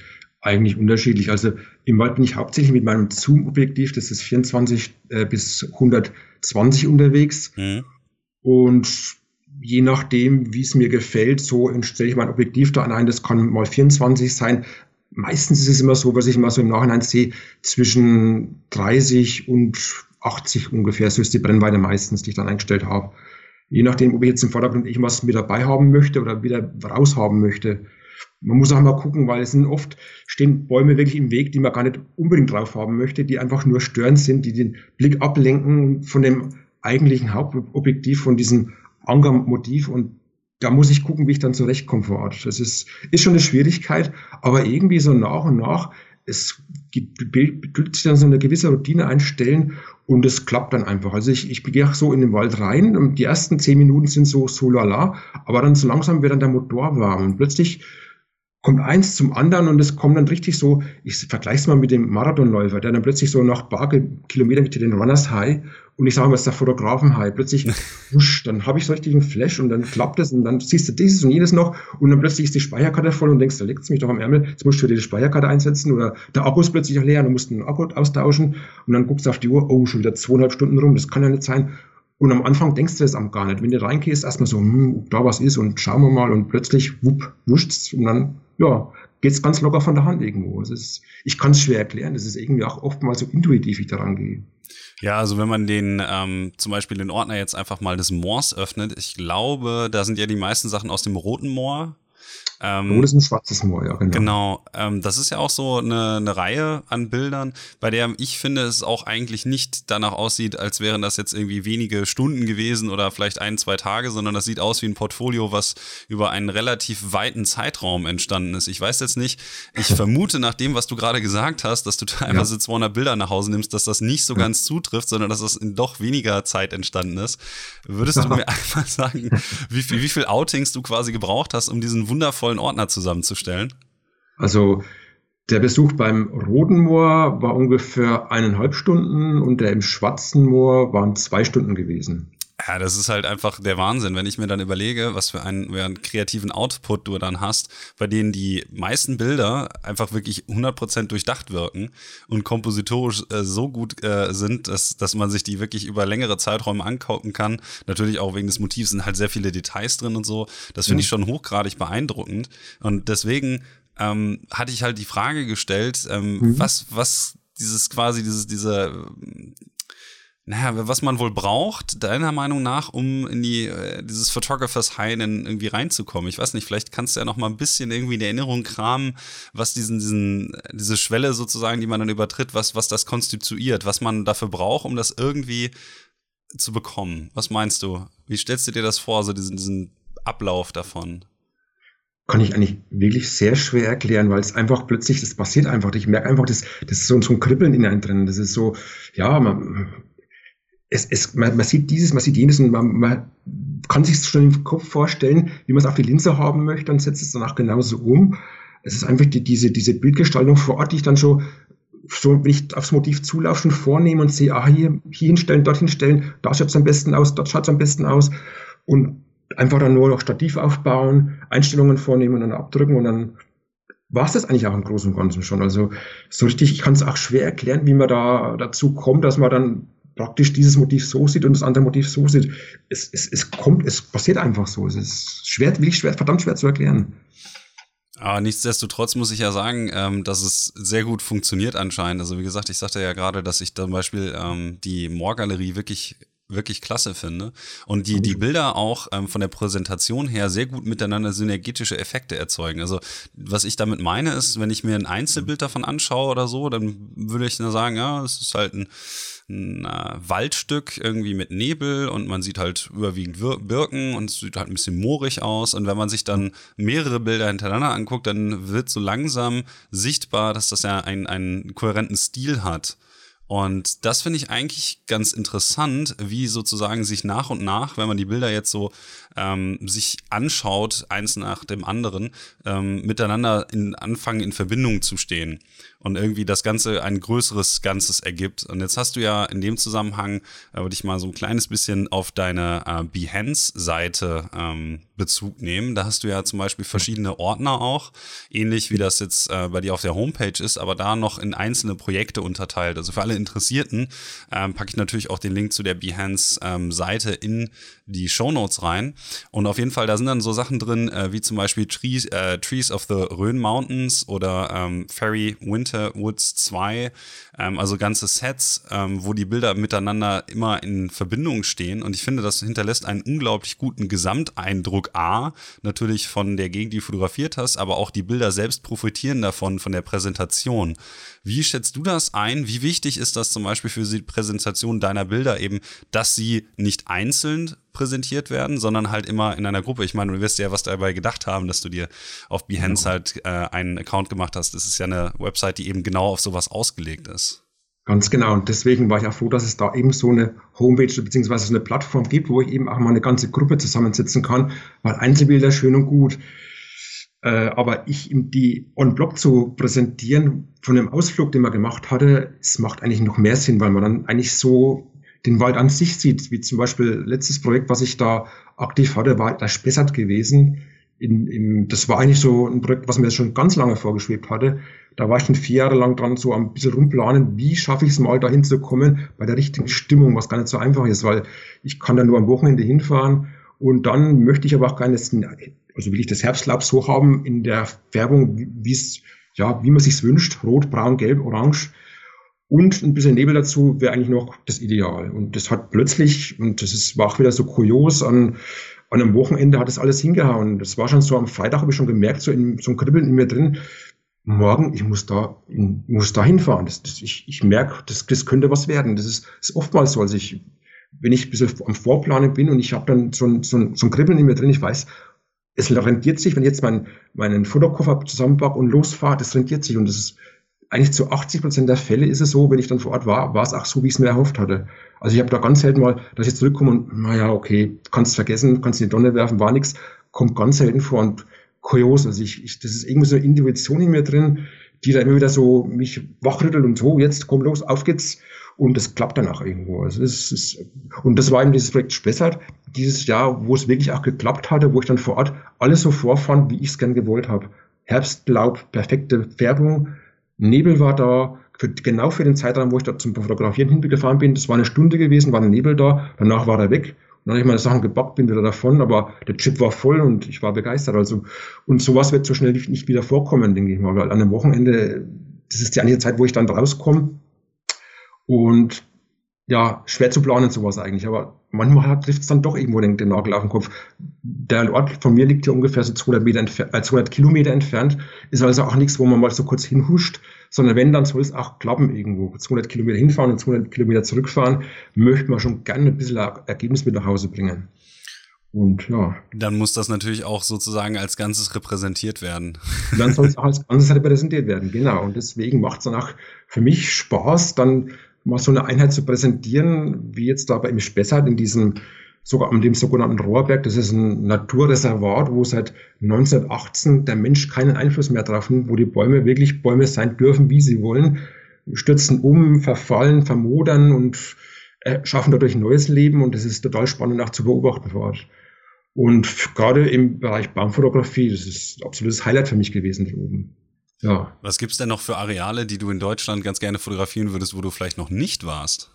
Eigentlich unterschiedlich. Also im Wald bin ich hauptsächlich mit meinem Zoom-Objektiv, das ist 24 äh, bis 120 unterwegs. Mhm. Und je nachdem, wie es mir gefällt, so stelle ich mein Objektiv da ein. Das kann mal 24 sein. Meistens ist es immer so, was ich mal so im Nachhinein sehe, zwischen 30 und 80 ungefähr, so ist die Brennweite meistens, die ich dann eingestellt habe. Je nachdem, ob ich jetzt im Vordergrund irgendwas mit dabei haben möchte oder wieder raushaben möchte. Man muss auch mal gucken, weil es sind oft stehen Bäume wirklich im Weg, die man gar nicht unbedingt drauf haben möchte, die einfach nur störend sind, die den Blick ablenken von dem eigentlichen Hauptobjektiv, von diesem Angermotiv und da muss ich gucken, wie ich dann zurechtkomme vor Ort. Das ist, ist schon eine Schwierigkeit, aber irgendwie so nach und nach, es bildet sich dann so eine gewisse Routine einstellen und es klappt dann einfach. Also ich, ich gehe so in den Wald rein und die ersten zehn Minuten sind so, so lala, aber dann so langsam wird dann der Motor warm und plötzlich kommt eins zum anderen und es kommt dann richtig so, ich vergleiche es mal mit dem Marathonläufer, der dann plötzlich so nach paar Kilometern mit den Runners High und ich sage mal, es ist der Fotografen High, plötzlich, wusch, dann habe ich so richtig einen Flash und dann klappt es und dann siehst du dieses und jenes noch und dann plötzlich ist die Speicherkarte voll und denkst, da liegt es mich doch am Ärmel, jetzt musst du dir die Speicherkarte einsetzen oder der Akku ist plötzlich auch leer und du musst den Akku austauschen und dann guckst du auf die Uhr, oh, schon wieder zweieinhalb Stunden rum, das kann ja nicht sein. Und am Anfang denkst du das am gar nicht. Wenn du reingehst, erstmal so, hm, da was ist und schauen wir mal und plötzlich, wupp, wuscht's und dann ja, geht's ganz locker von der Hand irgendwo. Es ist, ich kann es schwer erklären. Das ist irgendwie auch oftmals so intuitiv, wie ich daran gehe. Ja, also wenn man den ähm, zum Beispiel den Ordner jetzt einfach mal des Moors öffnet, ich glaube, da sind ja die meisten Sachen aus dem roten Moor ähm, Rot ist ein schwarzes Moor, ja, genau. Genau. Ähm, das ist ja auch so eine, eine Reihe an Bildern, bei der ich finde, es auch eigentlich nicht danach aussieht, als wären das jetzt irgendwie wenige Stunden gewesen oder vielleicht ein, zwei Tage, sondern das sieht aus wie ein Portfolio, was über einen relativ weiten Zeitraum entstanden ist. Ich weiß jetzt nicht, ich vermute nach dem, was du gerade gesagt hast, dass du teilweise ja. 200 Bilder nach Hause nimmst, dass das nicht so ja. ganz zutrifft, sondern dass das in doch weniger Zeit entstanden ist. Würdest du mir einfach sagen, wie viel, wie viel Outings du quasi gebraucht hast, um diesen wundervollen tollen Ordner zusammenzustellen? Also der Besuch beim Roten Moor war ungefähr eineinhalb Stunden und der im Schwarzen Moor waren zwei Stunden gewesen. Ja, das ist halt einfach der Wahnsinn, wenn ich mir dann überlege, was für einen, für einen kreativen Output du dann hast, bei denen die meisten Bilder einfach wirklich 100% durchdacht wirken und kompositorisch äh, so gut äh, sind, dass, dass man sich die wirklich über längere Zeiträume angucken kann. Natürlich auch wegen des Motivs sind halt sehr viele Details drin und so. Das finde ich schon hochgradig beeindruckend. Und deswegen ähm, hatte ich halt die Frage gestellt, ähm, mhm. was, was dieses quasi, dieses, diese naja, was man wohl braucht, deiner Meinung nach, um in die, äh, dieses Photographers High irgendwie reinzukommen. Ich weiß nicht, vielleicht kannst du ja noch mal ein bisschen irgendwie in Erinnerung kramen, was diesen, diesen, diese Schwelle sozusagen, die man dann übertritt, was, was das konstituiert, was man dafür braucht, um das irgendwie zu bekommen. Was meinst du? Wie stellst du dir das vor, so diesen, diesen Ablauf davon? kann ich eigentlich wirklich sehr schwer erklären, weil es einfach plötzlich, das passiert einfach. Ich merke einfach, das, das ist so, so ein Kribbeln in einem drin. Das ist so, ja, man, es, es, man, man sieht dieses, man sieht jenes und man, man kann sich schon im Kopf vorstellen, wie man es auf die Linse haben möchte und setzt es danach genauso um. Es ist einfach die, diese, diese Bildgestaltung vor Ort, die ich dann schon so, wenn ich aufs Motiv zulaufe, schon vornehme und sehe, ah, hier, hier hinstellen, dort hinstellen, da schaut es am besten aus, dort schaut es am besten aus. Und einfach dann nur noch Stativ aufbauen, Einstellungen vornehmen und dann abdrücken und dann war es das eigentlich auch im Großen und Ganzen schon. Also so richtig, ich kann es auch schwer erklären, wie man da dazu kommt, dass man dann praktisch dieses Motiv so sieht und das andere Motiv so sieht. Es, es, es kommt, es passiert einfach so. Es ist schwer, wirklich schwer, verdammt schwer zu erklären. Aber nichtsdestotrotz muss ich ja sagen, ähm, dass es sehr gut funktioniert anscheinend. Also wie gesagt, ich sagte ja gerade, dass ich zum Beispiel ähm, die Moor-Galerie wirklich wirklich klasse finde und die die Bilder auch ähm, von der Präsentation her sehr gut miteinander synergetische Effekte erzeugen. Also was ich damit meine ist, wenn ich mir ein Einzelbild davon anschaue oder so, dann würde ich nur sagen, ja, es ist halt ein, ein äh, Waldstück irgendwie mit Nebel und man sieht halt überwiegend Birken und es sieht halt ein bisschen moorig aus und wenn man sich dann mehrere Bilder hintereinander anguckt, dann wird so langsam sichtbar, dass das ja einen, einen kohärenten Stil hat. Und das finde ich eigentlich ganz interessant, wie sozusagen sich nach und nach, wenn man die Bilder jetzt so ähm, sich anschaut, eins nach dem anderen, ähm, miteinander in, anfangen in Verbindung zu stehen und irgendwie das Ganze ein größeres Ganzes ergibt. Und jetzt hast du ja in dem Zusammenhang, äh, würde ich mal so ein kleines bisschen auf deine äh, Behance-Seite ähm, Bezug nehmen. Da hast du ja zum Beispiel verschiedene Ordner auch, ähnlich wie das jetzt äh, bei dir auf der Homepage ist, aber da noch in einzelne Projekte unterteilt. Also für alle Interessierten ähm, packe ich natürlich auch den Link zu der Behance-Seite ähm, in die Show Notes rein. Und auf jeden Fall, da sind dann so Sachen drin, äh, wie zum Beispiel Trees, äh, Trees of the Rhön Mountains oder ähm, Fairy Winter Woods 2, ähm, also ganze Sets, ähm, wo die Bilder miteinander immer in Verbindung stehen. Und ich finde, das hinterlässt einen unglaublich guten Gesamteindruck A, natürlich von der Gegend, die du fotografiert hast, aber auch die Bilder selbst profitieren davon, von der Präsentation. Wie schätzt du das ein? Wie wichtig ist das zum Beispiel für die Präsentation deiner Bilder eben, dass sie nicht einzeln präsentiert werden, sondern halt immer in einer Gruppe. Ich meine, du wirst ja was dabei gedacht haben, dass du dir auf Behance genau. halt äh, einen Account gemacht hast. Das ist ja eine Website, die eben genau auf sowas ausgelegt ist. Ganz genau. Und deswegen war ich auch froh, dass es da eben so eine Homepage bzw. eine Plattform gibt, wo ich eben auch mal eine ganze Gruppe zusammensetzen kann, weil Einzelbilder schön und gut. Äh, aber ich die on-Block zu präsentieren von dem Ausflug, den man gemacht hatte, es macht eigentlich noch mehr Sinn, weil man dann eigentlich so den Wald an sich sieht, wie zum Beispiel letztes Projekt, was ich da aktiv hatte, war das Spessart gewesen. In, in, das war eigentlich so ein Projekt, was mir schon ganz lange vorgeschwebt hatte. Da war ich dann vier Jahre lang dran, so ein bisschen rumplanen, wie schaffe ich es mal dahin zu kommen, bei der richtigen Stimmung, was gar nicht so einfach ist, weil ich kann da nur am Wochenende hinfahren und dann möchte ich aber auch nicht, also will ich das Herbstlaub so haben in der Färbung, wie es, ja, wie man sich's wünscht, rot, braun, gelb, orange, und ein bisschen Nebel dazu wäre eigentlich noch das Ideal. Und das hat plötzlich, und das ist, war auch wieder so kurios, an, an einem Wochenende hat das alles hingehauen. Das war schon so am Freitag, habe ich schon gemerkt, so, in, so ein Kribbeln in mir drin. Morgen, ich muss da, ich muss da hinfahren. Das, das, ich, ich merke, das, das könnte was werden. Das ist, ist oftmals so. Also ich, wenn ich ein bisschen am Vorplanen bin und ich habe dann so ein, so, ein, so ein Kribbeln in mir drin, ich weiß, es rentiert sich, wenn ich jetzt mein, meinen Fotokoffer zusammenpacke und losfahre, das rentiert sich und das ist, eigentlich zu 80 Prozent der Fälle ist es so, wenn ich dann vor Ort war, war es auch so, wie ich es mir erhofft hatte. Also ich habe da ganz selten mal, dass ich zurückkomme und, naja, okay, kannst vergessen, kannst in die Donne werfen, war nichts, kommt ganz selten vor und kurios. Also ich, ich das ist irgendwie so eine Intuition in mir drin, die da immer wieder so mich wachrüttelt und so, jetzt komm los, auf geht's. Und das klappt dann auch irgendwo. Also das ist, und das war eben dieses Projekt Spessart, dieses Jahr, wo es wirklich auch geklappt hatte, wo ich dann vor Ort alles so vorfand, wie ich es gern gewollt habe. Herbstlaub, perfekte Färbung, Nebel war da, für, genau für den Zeitraum, wo ich da zum Fotografieren hingefahren bin. Das war eine Stunde gewesen, war ein Nebel da, danach war er weg. Und dann habe ich meine Sachen gebackt, bin wieder davon, aber der Chip war voll und ich war begeistert. Also, und sowas wird so schnell nicht wieder vorkommen, denke ich mal, weil an einem Wochenende, das ist die einzige Zeit, wo ich dann rauskomme. Und ja, schwer zu planen, sowas eigentlich. Aber manchmal trifft es dann doch irgendwo den, den, Nagel auf den Kopf. Der Ort von mir liegt hier ungefähr so 200, Meter äh, 200 Kilometer entfernt. Ist also auch nichts, wo man mal so kurz hinhuscht, sondern wenn, dann soll es auch klappen irgendwo. 200 Kilometer hinfahren und 200 Kilometer zurückfahren, möchte man schon gerne ein bisschen Ergebnis mit nach Hause bringen. Und ja. Dann muss das natürlich auch sozusagen als Ganzes repräsentiert werden. Dann soll es auch als Ganzes repräsentiert werden, genau. Und deswegen macht es dann auch für mich Spaß, dann mal so eine Einheit zu präsentieren, wie jetzt da bei im Spessart in diesem sogar an dem sogenannten Rohrberg. Das ist ein Naturreservat, wo seit 1918 der Mensch keinen Einfluss mehr drauf nimmt, wo die Bäume wirklich Bäume sein dürfen, wie sie wollen, stürzen um, verfallen, vermodern und äh, schaffen dadurch neues Leben und das ist total spannend auch zu beobachten vor Ort. Und gerade im Bereich Baumfotografie, das ist absolutes Highlight für mich gewesen hier oben. Ja. Was gibt's denn noch für Areale, die du in Deutschland ganz gerne fotografieren würdest, wo du vielleicht noch nicht warst?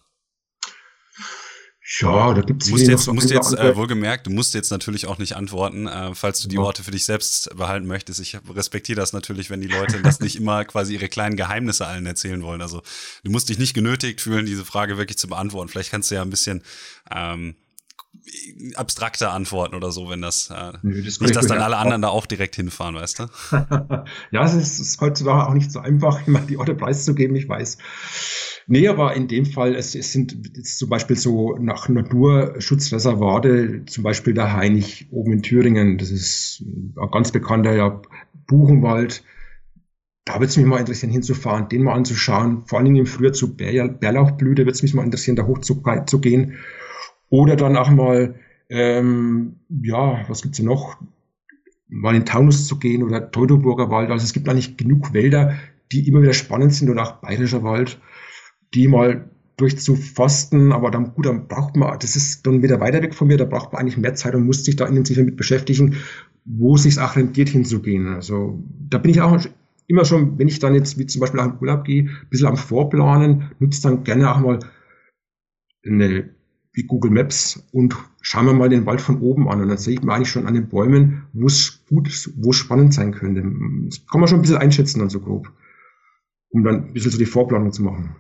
Ja, da gibt's es musst jetzt, musst jetzt äh, wohlgemerkt, du musst jetzt natürlich auch nicht antworten, äh, falls du die ja. Orte für dich selbst behalten möchtest. Ich respektiere das natürlich, wenn die Leute das nicht immer quasi ihre kleinen Geheimnisse allen erzählen wollen. Also du musst dich nicht genötigt fühlen, diese Frage wirklich zu beantworten. Vielleicht kannst du ja ein bisschen ähm, abstrakter antworten oder so, wenn das, äh, Nö, das nicht, dass dann alle anderen da auch direkt hinfahren, weißt du? ja, es ist, ist heutzutage auch nicht so einfach, immer die Orte preiszugeben, ich weiß. Nee, aber in dem Fall, es, es sind jetzt zum Beispiel so nach Naturschutzreservate, zum Beispiel der Hainich oben in Thüringen, das ist ein ganz bekannter ja, Buchenwald. Da würde es mich mal interessieren, hinzufahren, den mal anzuschauen. Vor allen Dingen im Frühjahr zu Bär, Bärlauchblüte würde es mich mal interessieren, da hoch zu, zu gehen. Oder dann auch mal, ähm, ja, was gibt's denn noch? Mal in Taunus zu gehen oder Teutoburger Wald. Also es gibt eigentlich genug Wälder, die immer wieder spannend sind und auch Bayerischer Wald die mal durchzufasten, aber dann, gut, dann braucht man, das ist dann wieder weiter weg von mir, da braucht man eigentlich mehr Zeit und muss sich da intensiv damit beschäftigen, wo es sich auch rentiert hinzugehen. Also da bin ich auch immer schon, wenn ich dann jetzt wie zum Beispiel auch in Urlaub gehe, ein bisschen am Vorplanen, nutze dann gerne auch mal eine, wie Google Maps und schauen wir mal den Wald von oben an und dann sehe ich mir eigentlich schon an den Bäumen, wo es gut, wo es spannend sein könnte. Das kann man schon ein bisschen einschätzen dann so grob, um dann ein bisschen so die Vorplanung zu machen.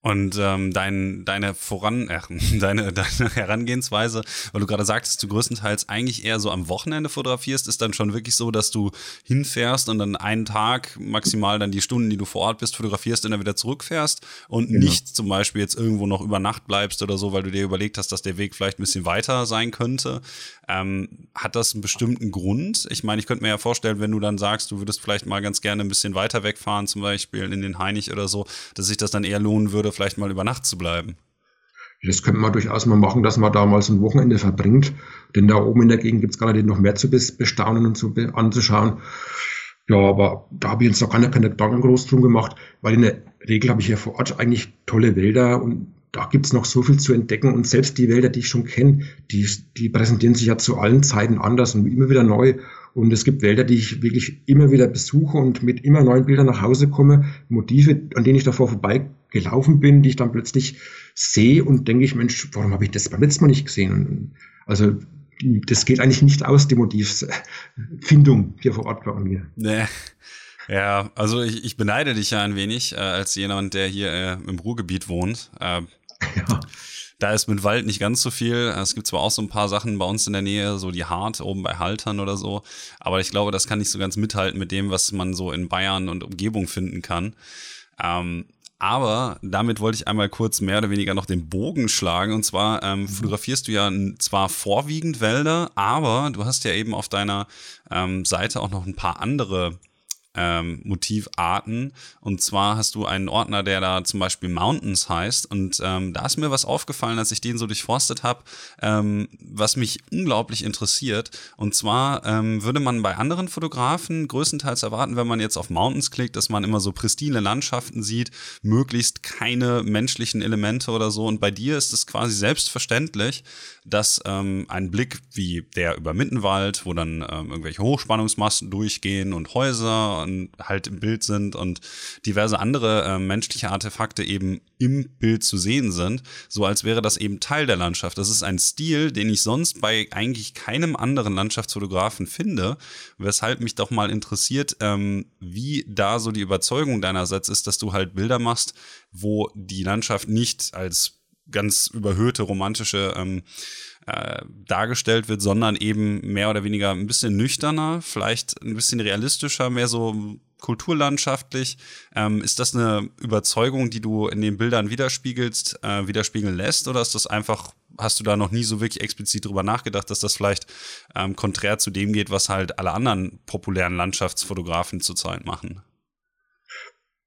Und ähm, dein, deine Voran, äh, deine, deine Herangehensweise, weil du gerade sagtest, du größtenteils eigentlich eher so am Wochenende fotografierst, ist dann schon wirklich so, dass du hinfährst und dann einen Tag, maximal dann die Stunden, die du vor Ort bist, fotografierst und dann wieder zurückfährst und genau. nicht zum Beispiel jetzt irgendwo noch über Nacht bleibst oder so, weil du dir überlegt hast, dass der Weg vielleicht ein bisschen weiter sein könnte. Ähm, hat das einen bestimmten Grund? Ich meine, ich könnte mir ja vorstellen, wenn du dann sagst, du würdest vielleicht mal ganz gerne ein bisschen weiter wegfahren, zum Beispiel in den Heinig oder so, dass sich das dann eher lohnen würde, vielleicht mal über Nacht zu bleiben. Das könnte man durchaus mal machen, dass man da mal so ein Wochenende verbringt. Denn da oben in der Gegend gibt es gerade noch mehr zu bestaunen und zu anzuschauen. Ja, aber da habe ich jetzt noch keine, keine Gedanken groß drum gemacht, weil in der Regel habe ich hier vor Ort eigentlich tolle Wälder und da gibt's noch so viel zu entdecken. Und selbst die Wälder, die ich schon kenne, die, die präsentieren sich ja zu allen Zeiten anders und immer wieder neu. Und es gibt Wälder, die ich wirklich immer wieder besuche und mit immer neuen Bildern nach Hause komme. Motive, an denen ich davor vorbeigelaufen bin, die ich dann plötzlich sehe und denke ich, Mensch, warum habe ich das beim letzten Mal nicht gesehen? Also das geht eigentlich nicht aus, die Motivfindung hier vor Ort bei mir. Nee. Ja, also ich, ich beneide dich ja ein wenig äh, als jemand, der hier äh, im Ruhrgebiet wohnt. Äh, ja. Da ist mit Wald nicht ganz so viel. Es gibt zwar auch so ein paar Sachen bei uns in der Nähe, so die Hart oben bei Haltern oder so, aber ich glaube, das kann nicht so ganz mithalten mit dem, was man so in Bayern und Umgebung finden kann. Ähm, aber damit wollte ich einmal kurz mehr oder weniger noch den Bogen schlagen. Und zwar ähm, mhm. fotografierst du ja zwar vorwiegend Wälder, aber du hast ja eben auf deiner ähm, Seite auch noch ein paar andere ähm, Motivarten. Und zwar hast du einen Ordner, der da zum Beispiel Mountains heißt. Und ähm, da ist mir was aufgefallen, als ich den so durchforstet habe, ähm, was mich unglaublich interessiert. Und zwar ähm, würde man bei anderen Fotografen größtenteils erwarten, wenn man jetzt auf Mountains klickt, dass man immer so pristine Landschaften sieht, möglichst keine menschlichen Elemente oder so. Und bei dir ist es quasi selbstverständlich, dass ähm, ein Blick wie der über Mittenwald, wo dann ähm, irgendwelche Hochspannungsmasten durchgehen und Häuser und halt im Bild sind und diverse andere äh, menschliche Artefakte eben im Bild zu sehen sind, so als wäre das eben Teil der Landschaft. Das ist ein Stil, den ich sonst bei eigentlich keinem anderen Landschaftsfotografen finde, weshalb mich doch mal interessiert, ähm, wie da so die Überzeugung deinerseits ist, dass du halt Bilder machst, wo die Landschaft nicht als ganz überhöhte romantische ähm, äh, dargestellt wird, sondern eben mehr oder weniger ein bisschen nüchterner, vielleicht ein bisschen realistischer, mehr so kulturlandschaftlich. Ähm, ist das eine Überzeugung, die du in den Bildern widerspiegelst, äh, widerspiegeln lässt, oder ist das einfach, hast du da noch nie so wirklich explizit drüber nachgedacht, dass das vielleicht ähm, konträr zu dem geht, was halt alle anderen populären Landschaftsfotografen zurzeit machen?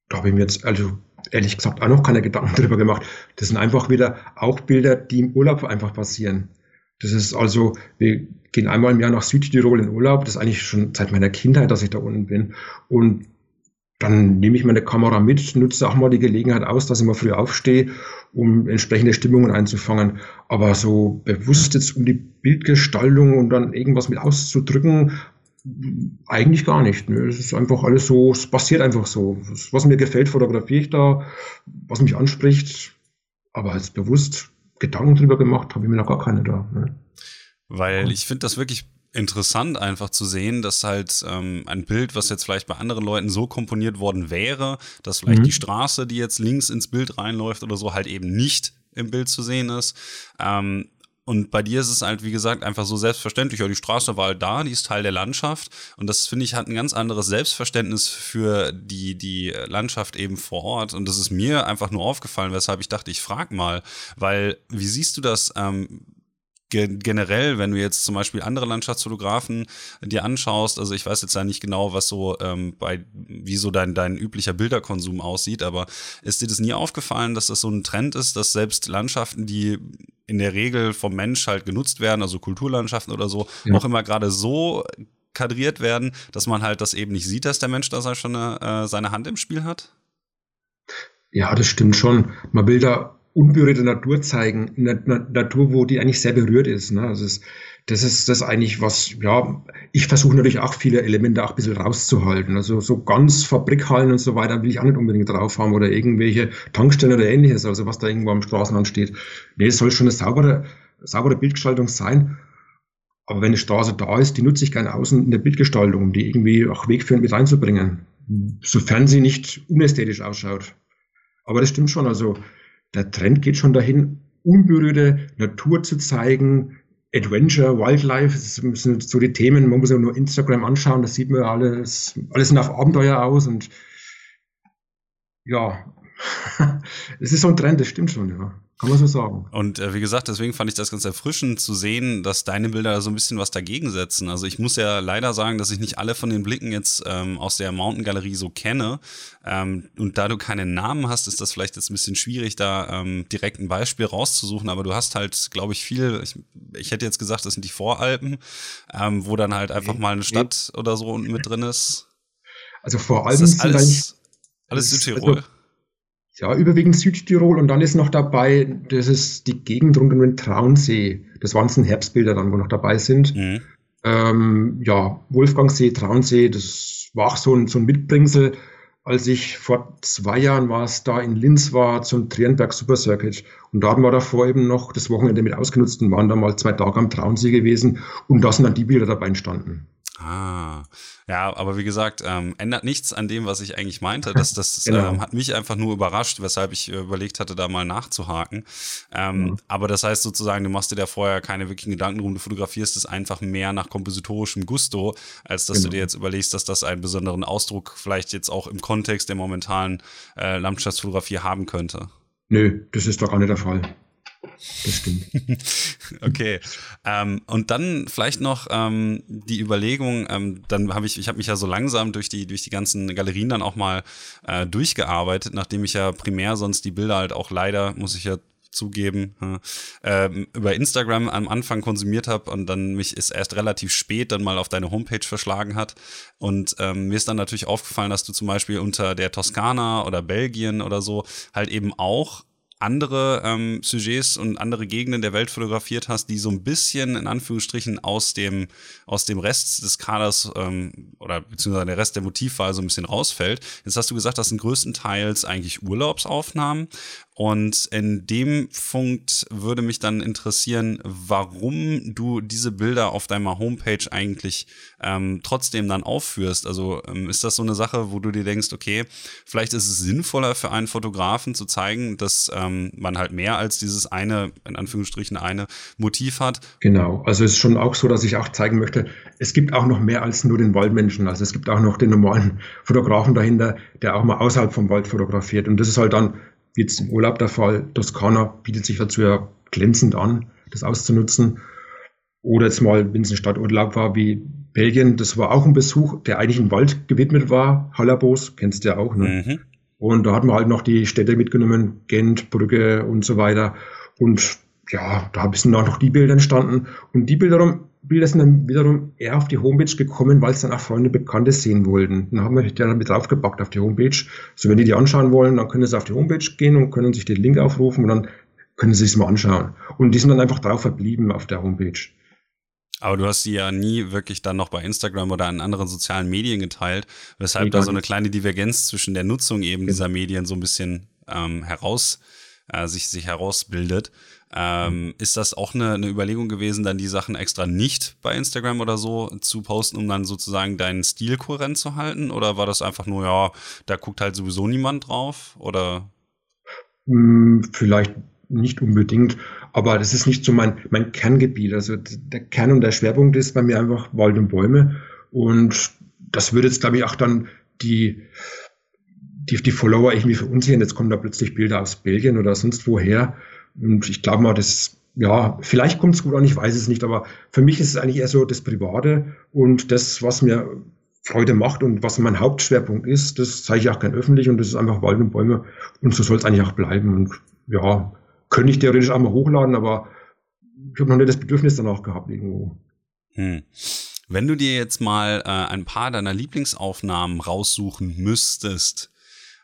Da habe ich mir jetzt, also ehrlich gesagt, auch noch keine Gedanken darüber gemacht. Das sind einfach wieder auch Bilder, die im Urlaub einfach passieren. Das ist also, wir gehen einmal im Jahr nach Südtirol in Urlaub. Das ist eigentlich schon seit meiner Kindheit, dass ich da unten bin. Und dann nehme ich meine Kamera mit, nutze auch mal die Gelegenheit aus, dass ich mal früh aufstehe, um entsprechende Stimmungen einzufangen. Aber so bewusst jetzt um die Bildgestaltung und dann irgendwas mit auszudrücken, eigentlich gar nicht. Ne? Es ist einfach alles so, es passiert einfach so. Was mir gefällt, fotografiere ich da, was mich anspricht, aber als bewusst Gedanken drüber gemacht, habe ich mir noch gar keine da. Ne? Weil ich finde das wirklich interessant, einfach zu sehen, dass halt ähm, ein Bild, was jetzt vielleicht bei anderen Leuten so komponiert worden wäre, dass vielleicht mhm. die Straße, die jetzt links ins Bild reinläuft oder so, halt eben nicht im Bild zu sehen ist. Ähm, und bei dir ist es halt, wie gesagt, einfach so selbstverständlich. Ja, die Straße war halt da, die ist Teil der Landschaft. Und das, finde ich, hat ein ganz anderes Selbstverständnis für die, die Landschaft eben vor Ort. Und das ist mir einfach nur aufgefallen, weshalb ich dachte, ich frage mal. Weil, wie siehst du das? Ähm, generell, wenn du jetzt zum Beispiel andere Landschaftsfotografen dir anschaust, also ich weiß jetzt ja nicht genau, was so ähm, bei, wie so dein, dein üblicher Bilderkonsum aussieht, aber ist dir das nie aufgefallen, dass das so ein Trend ist, dass selbst Landschaften, die in der Regel vom Mensch halt genutzt werden, also Kulturlandschaften oder so, ja. auch immer gerade so kadriert werden, dass man halt das eben nicht sieht, dass der Mensch da schon eine, äh, seine Hand im Spiel hat? Ja, das stimmt schon. Will da unberührte Natur zeigen, eine Natur, wo die eigentlich sehr berührt ist. Ne? Also es, das ist das eigentlich, was, ja, ich versuche natürlich auch viele Elemente auch ein bisschen rauszuhalten. Also so ganz Fabrikhallen und so weiter will ich auch nicht unbedingt drauf haben oder irgendwelche Tankstellen oder ähnliches, also was da irgendwo am Straßenrand steht. Nee, es soll schon eine saubere, saubere Bildgestaltung sein. Aber wenn eine Straße da ist, die nutze ich gerne außen in der Bildgestaltung, um die irgendwie auch wegführend mit reinzubringen. Sofern sie nicht unästhetisch ausschaut. Aber das stimmt schon, also der Trend geht schon dahin, unberührte Natur zu zeigen, Adventure, Wildlife, das sind so die Themen, man muss ja nur Instagram anschauen, das sieht man alles, alles sind auf Abenteuer aus und ja, es ist so ein Trend, das stimmt schon, ja. Kann man so sagen. Und äh, wie gesagt, deswegen fand ich das ganz erfrischend zu sehen, dass deine Bilder so ein bisschen was dagegen setzen. Also ich muss ja leider sagen, dass ich nicht alle von den Blicken jetzt ähm, aus der Mountain Galerie so kenne. Ähm, und da du keinen Namen hast, ist das vielleicht jetzt ein bisschen schwierig, da ähm, direkt ein Beispiel rauszusuchen. Aber du hast halt, glaube ich, viel, ich, ich, hätte jetzt gesagt, das sind die Voralpen, ähm, wo dann halt einfach mal eine Stadt oder so unten mit drin ist. Also Voralpen sind alles, alles Südtirol. Also ja, überwiegend Südtirol und dann ist noch dabei, das ist die Gegend rund um den Traunsee. Das waren so Herbstbilder dann, wo noch dabei sind. Mhm. Ähm, ja, Wolfgangsee, Traunsee, das war auch so ein, so ein Mitbringsel. Als ich vor zwei Jahren war es da in Linz war zum Trienberg Super Circuit und da hatten wir davor eben noch das Wochenende mit ausgenutzt und waren da mal zwei Tage am Traunsee gewesen und da sind dann die Bilder dabei entstanden. Ah, ja, aber wie gesagt, ähm, ändert nichts an dem, was ich eigentlich meinte. Das, das genau. ähm, hat mich einfach nur überrascht, weshalb ich äh, überlegt hatte, da mal nachzuhaken. Ähm, mhm. Aber das heißt sozusagen, du machst dir da vorher keine wirklichen Gedanken drum, du fotografierst es einfach mehr nach kompositorischem Gusto, als dass genau. du dir jetzt überlegst, dass das einen besonderen Ausdruck vielleicht jetzt auch im Kontext der momentanen äh, Landschaftsfotografie haben könnte. Nö, das ist doch gar nicht der Fall. Das stimmt. okay. Ähm, und dann vielleicht noch ähm, die Überlegung, ähm, dann habe ich, ich habe mich ja so langsam durch die, durch die ganzen Galerien dann auch mal äh, durchgearbeitet, nachdem ich ja primär sonst die Bilder halt auch leider, muss ich ja zugeben, äh, über Instagram am Anfang konsumiert habe und dann mich ist erst relativ spät dann mal auf deine Homepage verschlagen hat. Und ähm, mir ist dann natürlich aufgefallen, dass du zum Beispiel unter der Toskana oder Belgien oder so halt eben auch andere ähm, Sujets und andere Gegenden der Welt fotografiert hast, die so ein bisschen in Anführungsstrichen aus dem, aus dem Rest des Kaders ähm, oder beziehungsweise der Rest der Motivwahl so ein bisschen rausfällt. Jetzt hast du gesagt, das sind größtenteils eigentlich Urlaubsaufnahmen. Und in dem Punkt würde mich dann interessieren, warum du diese Bilder auf deiner Homepage eigentlich ähm, trotzdem dann aufführst. Also ähm, ist das so eine Sache, wo du dir denkst, okay, vielleicht ist es sinnvoller für einen Fotografen zu zeigen, dass ähm, man halt mehr als dieses eine, in Anführungsstrichen eine Motiv hat? Genau, also es ist schon auch so, dass ich auch zeigen möchte, es gibt auch noch mehr als nur den Waldmenschen. Also es gibt auch noch den normalen Fotografen dahinter, der auch mal außerhalb vom Wald fotografiert. Und das ist halt dann wie jetzt im Urlaub der Fall. Toskana bietet sich dazu ja glänzend an, das auszunutzen. Oder jetzt mal, wenn es ein Stadturlaub war wie Belgien, das war auch ein Besuch, der eigentlich im Wald gewidmet war. Hallabos, kennst du ja auch, ne? Mhm. Und da hatten wir halt noch die Städte mitgenommen, Gent, Brügge und so weiter. Und ja, da sind auch noch die Bilder entstanden. Und die Bilder Bilder sind dann wiederum eher auf die Homepage gekommen, weil es dann auch Freunde, Bekannte sehen wollten. Dann haben wir die dann mit draufgepackt auf die Homepage. So, wenn die die anschauen wollen, dann können sie auf die Homepage gehen und können sich den Link aufrufen und dann können sie sich mal anschauen. Und die sind dann einfach drauf verblieben auf der Homepage. Aber du hast sie ja nie wirklich dann noch bei Instagram oder in anderen sozialen Medien geteilt, weshalb nee, da so eine kleine Divergenz zwischen der Nutzung eben dieser Medien so ein bisschen ähm, heraus, äh, sich, sich herausbildet. Ähm. Ist das auch eine, eine Überlegung gewesen, dann die Sachen extra nicht bei Instagram oder so zu posten, um dann sozusagen deinen Stil kohärent zu halten? Oder war das einfach nur, ja, da guckt halt sowieso niemand drauf? Oder? Hm, vielleicht nicht unbedingt, aber das ist nicht so mein, mein Kerngebiet. Also der Kern und der Schwerpunkt ist bei mir einfach Wald und Bäume. Und das würde jetzt, glaube ich, auch dann die, die, die Follower irgendwie verunsichern. Jetzt kommen da plötzlich Bilder aus Belgien oder sonst woher. Und ich glaube mal, das, ja, vielleicht kommt es gut an, ich weiß es nicht, aber für mich ist es eigentlich eher so das Private und das, was mir Freude macht und was mein Hauptschwerpunkt ist, das zeige ich auch gern öffentlich und das ist einfach Wald und Bäume und so soll es eigentlich auch bleiben. Und ja, könnte ich theoretisch auch mal hochladen, aber ich habe noch nicht das Bedürfnis danach gehabt irgendwo. Hm. Wenn du dir jetzt mal äh, ein paar deiner Lieblingsaufnahmen raussuchen müsstest,